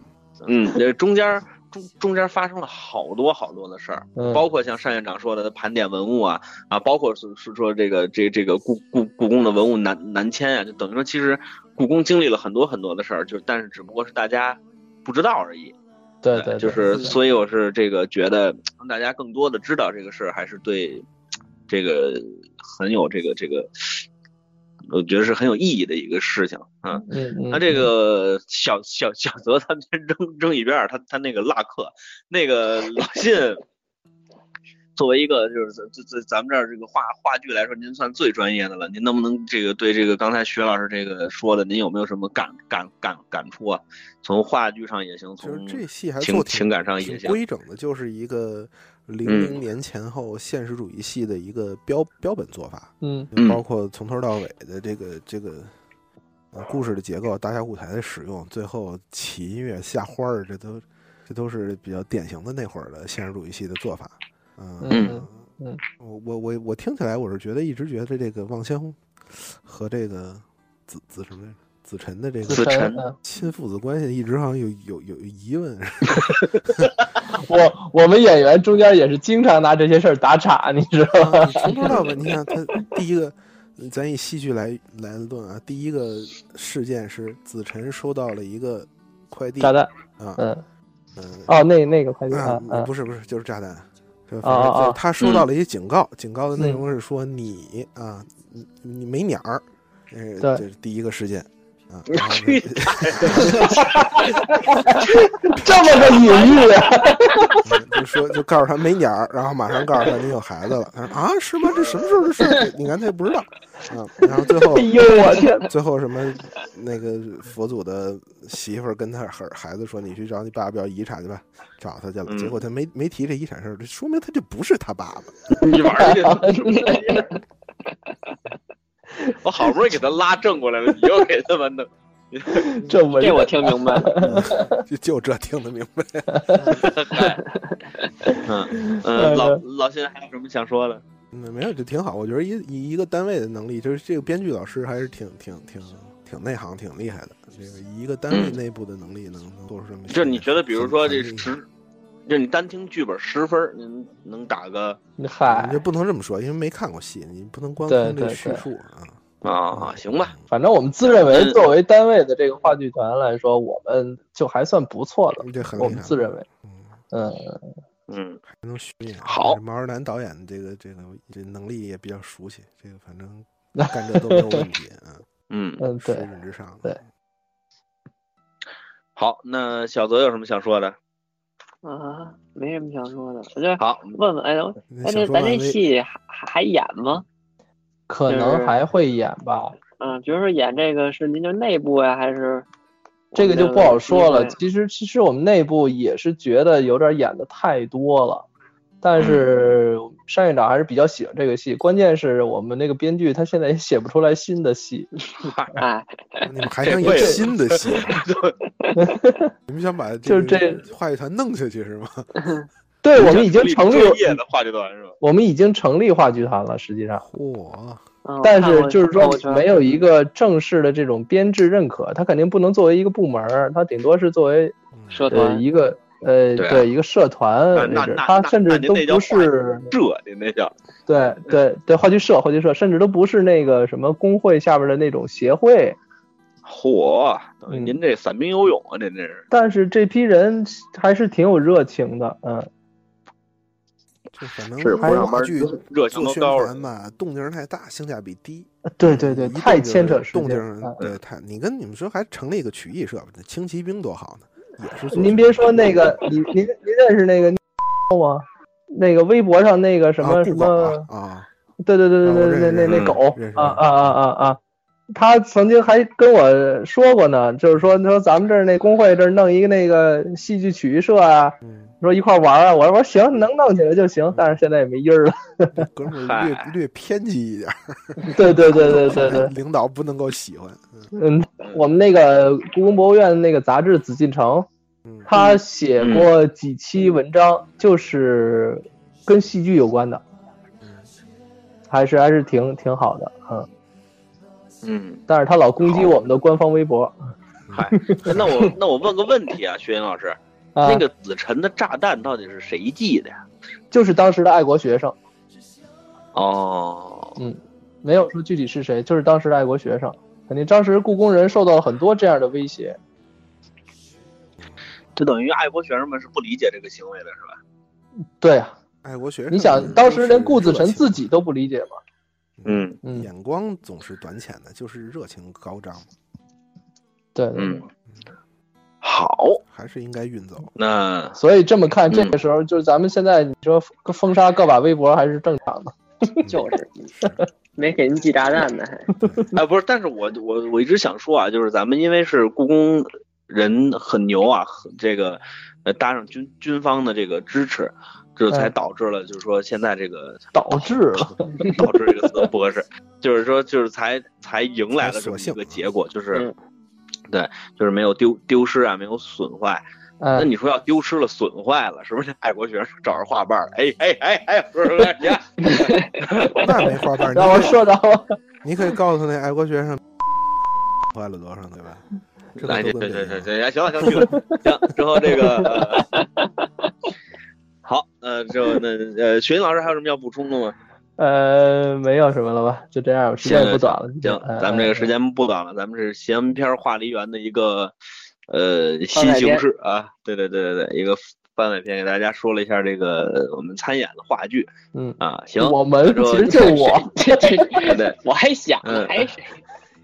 嗯，这中间中中间发生了好多好多的事儿，包括像单院长说的盘点文物啊啊，包括是是说这个这这个故故故宫的文物南南迁啊，就等于说其实故宫经历了很多很多的事儿，就但是只不过是大家不知道而已。对对，就是所以我是这个觉得让大家更多的知道这个事儿，还是对这个很有这个这个，我觉得是很有意义的一个事情啊。嗯嗯。他这个小小小泽，他先扔扔一边他他那个拉客，那个老信。作为一个就是这这咱们这儿这个话话剧来说，您算最专业的了。您能不能这个对这个刚才徐老师这个说的，您有没有什么感感感感触啊？从话剧上也行，从这戏还情情感上也行。规整的，就是一个零零年前后现实主义戏的一个标标本做法。嗯，包括从头到尾的这个这个故事的结构、大小舞台的使用，最后起音乐下花儿，这都这都是比较典型的那会儿的现实主义戏的做法。嗯嗯，我我我我听起来我是觉得一直觉得这个望乡和这个子子什么子辰的这个亲父子关系一直好像有有有疑问。我我们演员中间也是经常拿这些事儿打岔，你知道吗？从头到尾，你看他第一个，咱以戏剧来来论啊，第一个事件是子辰收到了一个快递炸弹啊，嗯嗯哦，那那个快递啊，不是不是就是炸弹。啊啊！他收到了一些警告，警告的内容是说你啊，你你没鸟儿，呃，这是第一个事件 啊。这么个隐喻，就说就告诉他没鸟儿，然后马上告诉他你有孩子了。他说啊，是吗？这什么时候的事？你看他也不知道啊。然后最后，哎呦我天！最后什么那个佛祖的媳妇儿跟他孩孩子说：“你去找你爸爸要遗产去吧。”找他去了，结果他没没提这遗产事儿，这说明他就不是他爸爸。你玩去！我好不容易给他拉正过来了，你又给他们弄。这我这我听明白了，就就这听得明白。嗯嗯，老老辛还有什么想说的？嗯，没有，就挺好。我觉得一一一个单位的能力，就是这个编剧老师还是挺挺挺挺内行、挺厉害的。这个一个单位内部的能力能能做出这么，就你觉得，比如说这十，就你单听剧本十分，您能打个？嗨，你就不能这么说，因为没看过戏，你不能光听这叙述啊。啊，行吧，反正我们自认为作为单位的这个话剧团来说，我们就还算不错的。这很我们自认为，嗯嗯，还能巡演。好，毛二南导演这个这个这能力也比较熟悉，这个反正干这都没有问题啊。嗯嗯，对，水准之上。对。好，那小泽有什么想说的？啊，没什么想说的。我就好问问，哎，哎，那咱这戏还还演吗？可能还会演吧，嗯，比如说演这个是您就内部呀，还是这个就不好说了。其实其实我们内部也是觉得有点演的太多了，但是单院长还是比较喜欢这个戏。关键是我们那个编剧他现在也写不出来新的戏，哎，你们还想演新的戏？你们想把 就是这话剧团弄下去是吗？对，我们已经成立的话剧团是吧？我们已经成立话剧团了，实际上。嚯！但是就是说，没有一个正式的这种编制认可，它肯定不能作为一个部门，它顶多是作为社团一个呃，对一个社团那是，他甚至都不是社，那叫对对对话剧社，话剧社甚至都不是那个什么工会下边的那种协会。嚯！您这散兵游泳啊，您这是。但是这批人还是挺有热情的，嗯。就反正是话剧热情做宣传吧，动静太大，性价比低。对对对，太牵扯动静，对太。你跟你们说还成立一个曲艺社吧，轻骑兵多好呢，也是。您别说那个，您您您认识那个吗？那个微博上那个什么什么啊？对对对对对，那那那狗啊啊啊啊啊！他曾经还跟我说过呢，就是说说咱们这儿那工会这儿弄一个那个戏剧曲艺社啊。说一块玩啊，我说行，能弄起来就行，但是现在也没音儿了。哥们儿略略偏激一点。对对对对对对，领导不能够喜欢。嗯，我们那个故宫博物院那个杂志《紫禁城》，他写过几期文章，就是跟戏剧有关的，还是还是挺挺好的，嗯嗯。但是他老攻击我们的官方微博。嗨，那我那我问个问题啊，薛云老师。那个子辰的炸弹到底是谁寄的呀？就是当时的爱国学生。哦，嗯，没有说具体是谁，就是当时的爱国学生。肯定当时故宫人受到了很多这样的威胁。就等于爱国学生们是不理解这个行为的，是吧？对呀，爱国学生，你想当时连顾子辰自己都不理解吗？嗯嗯，眼光总是短浅的，就是热情高涨。对，嗯，好，还是应该运走。那所以这么看，这个时候就是咱们现在你说封杀个把微博还是正常的，就是没给人寄炸弹呢，还。哎不是，但是我我我一直想说啊，就是咱们因为是故宫人很牛啊，这个呃搭上军军方的这个支持。这才导致了，就是说现在这个导致了，导致这个词不合适，就是说就是才才迎来了这么一个结果，就是对，就是没有丢丢失啊，没有损坏。那你说要丢失了、损坏了，是不是？爱国学生找着画瓣哎哎哎哎，说说去，那没画瓣 让我说到，你可以告诉那爱国学生坏了多少，对吧？对对对对对，行了行了，行，之后这个。好，呃，之后那呃，徐云老师还有什么要补充的吗？呃，没有什么了吧，就这样，时间不短了。行，咱们这个时间不短了，咱们是闲篇画梨园的一个呃新形式啊，对对对对对，一个番外篇，给大家说了一下这个我们参演的话剧，嗯啊，行，我们其实就我，对 对，我还想还谁？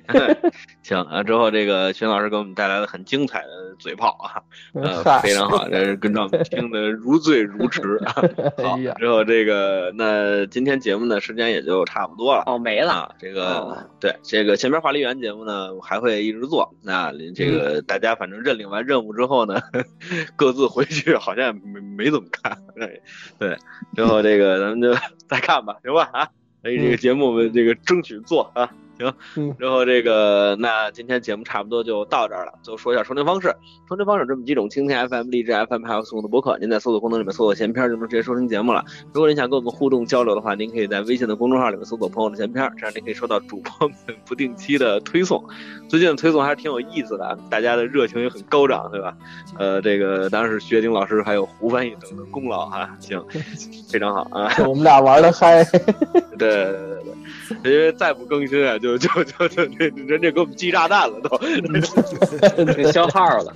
行啊，之后这个徐老师给我们带来了很精彩的嘴炮啊，呃，非常好，这是跟着我们听得如醉如痴。好，之后这个那今天节目呢时间也就差不多了哦，没了。啊这个对这个前面华丽园节目呢还会一直做，那这个大家反正认领完任务之后呢，各自回去好像没没怎么看，对，之后这个咱们就再看吧，行吧啊，所以这个节目我们这个争取做啊。行，然后这个那今天节目差不多就到这儿了。最后说一下收听方式，收听方式这么几种：蜻蜓 FM、荔枝 FM 还有送的播客。您在搜索功能里面搜索“闲篇”就能直接收听节目了。如果您想跟我们互动交流的话，您可以在微信的公众号里面搜索“朋友的闲篇”，这样您可以收到主播们不定期的推送。最近的推送还是挺有意思的，大家的热情也很高涨，对吧？呃，这个当然是薛丁老师还有胡翻译等的功劳啊。行，非常好啊，我们俩玩的嗨。对对对对，因为再不更新啊。就就就就那人家给我们寄炸弹了，都消耗了。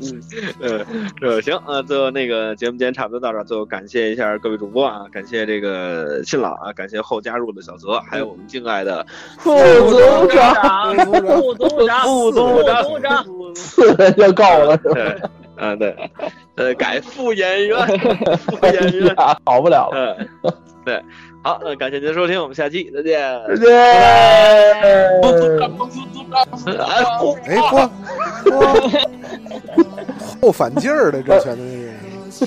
嗯嗯，行啊，最后那个节目今天差不多到这儿，最后感谢一下各位主播啊，感谢这个信老啊，感谢后加入的小泽，还有我们敬爱的副组长、副组长、副组长，四人就够了，是吧？啊对，呃，改副演员，副演员好不了了。嗯，对。好，那感谢您的收听，我们下期再见。再见。哎，嚯嚯，后反劲儿的，这全都是。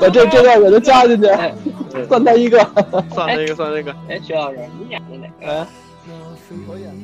把 这这段给他加进去，算他一个，算他一个，算他一个。哎，徐老师，你演的哪个？我演的。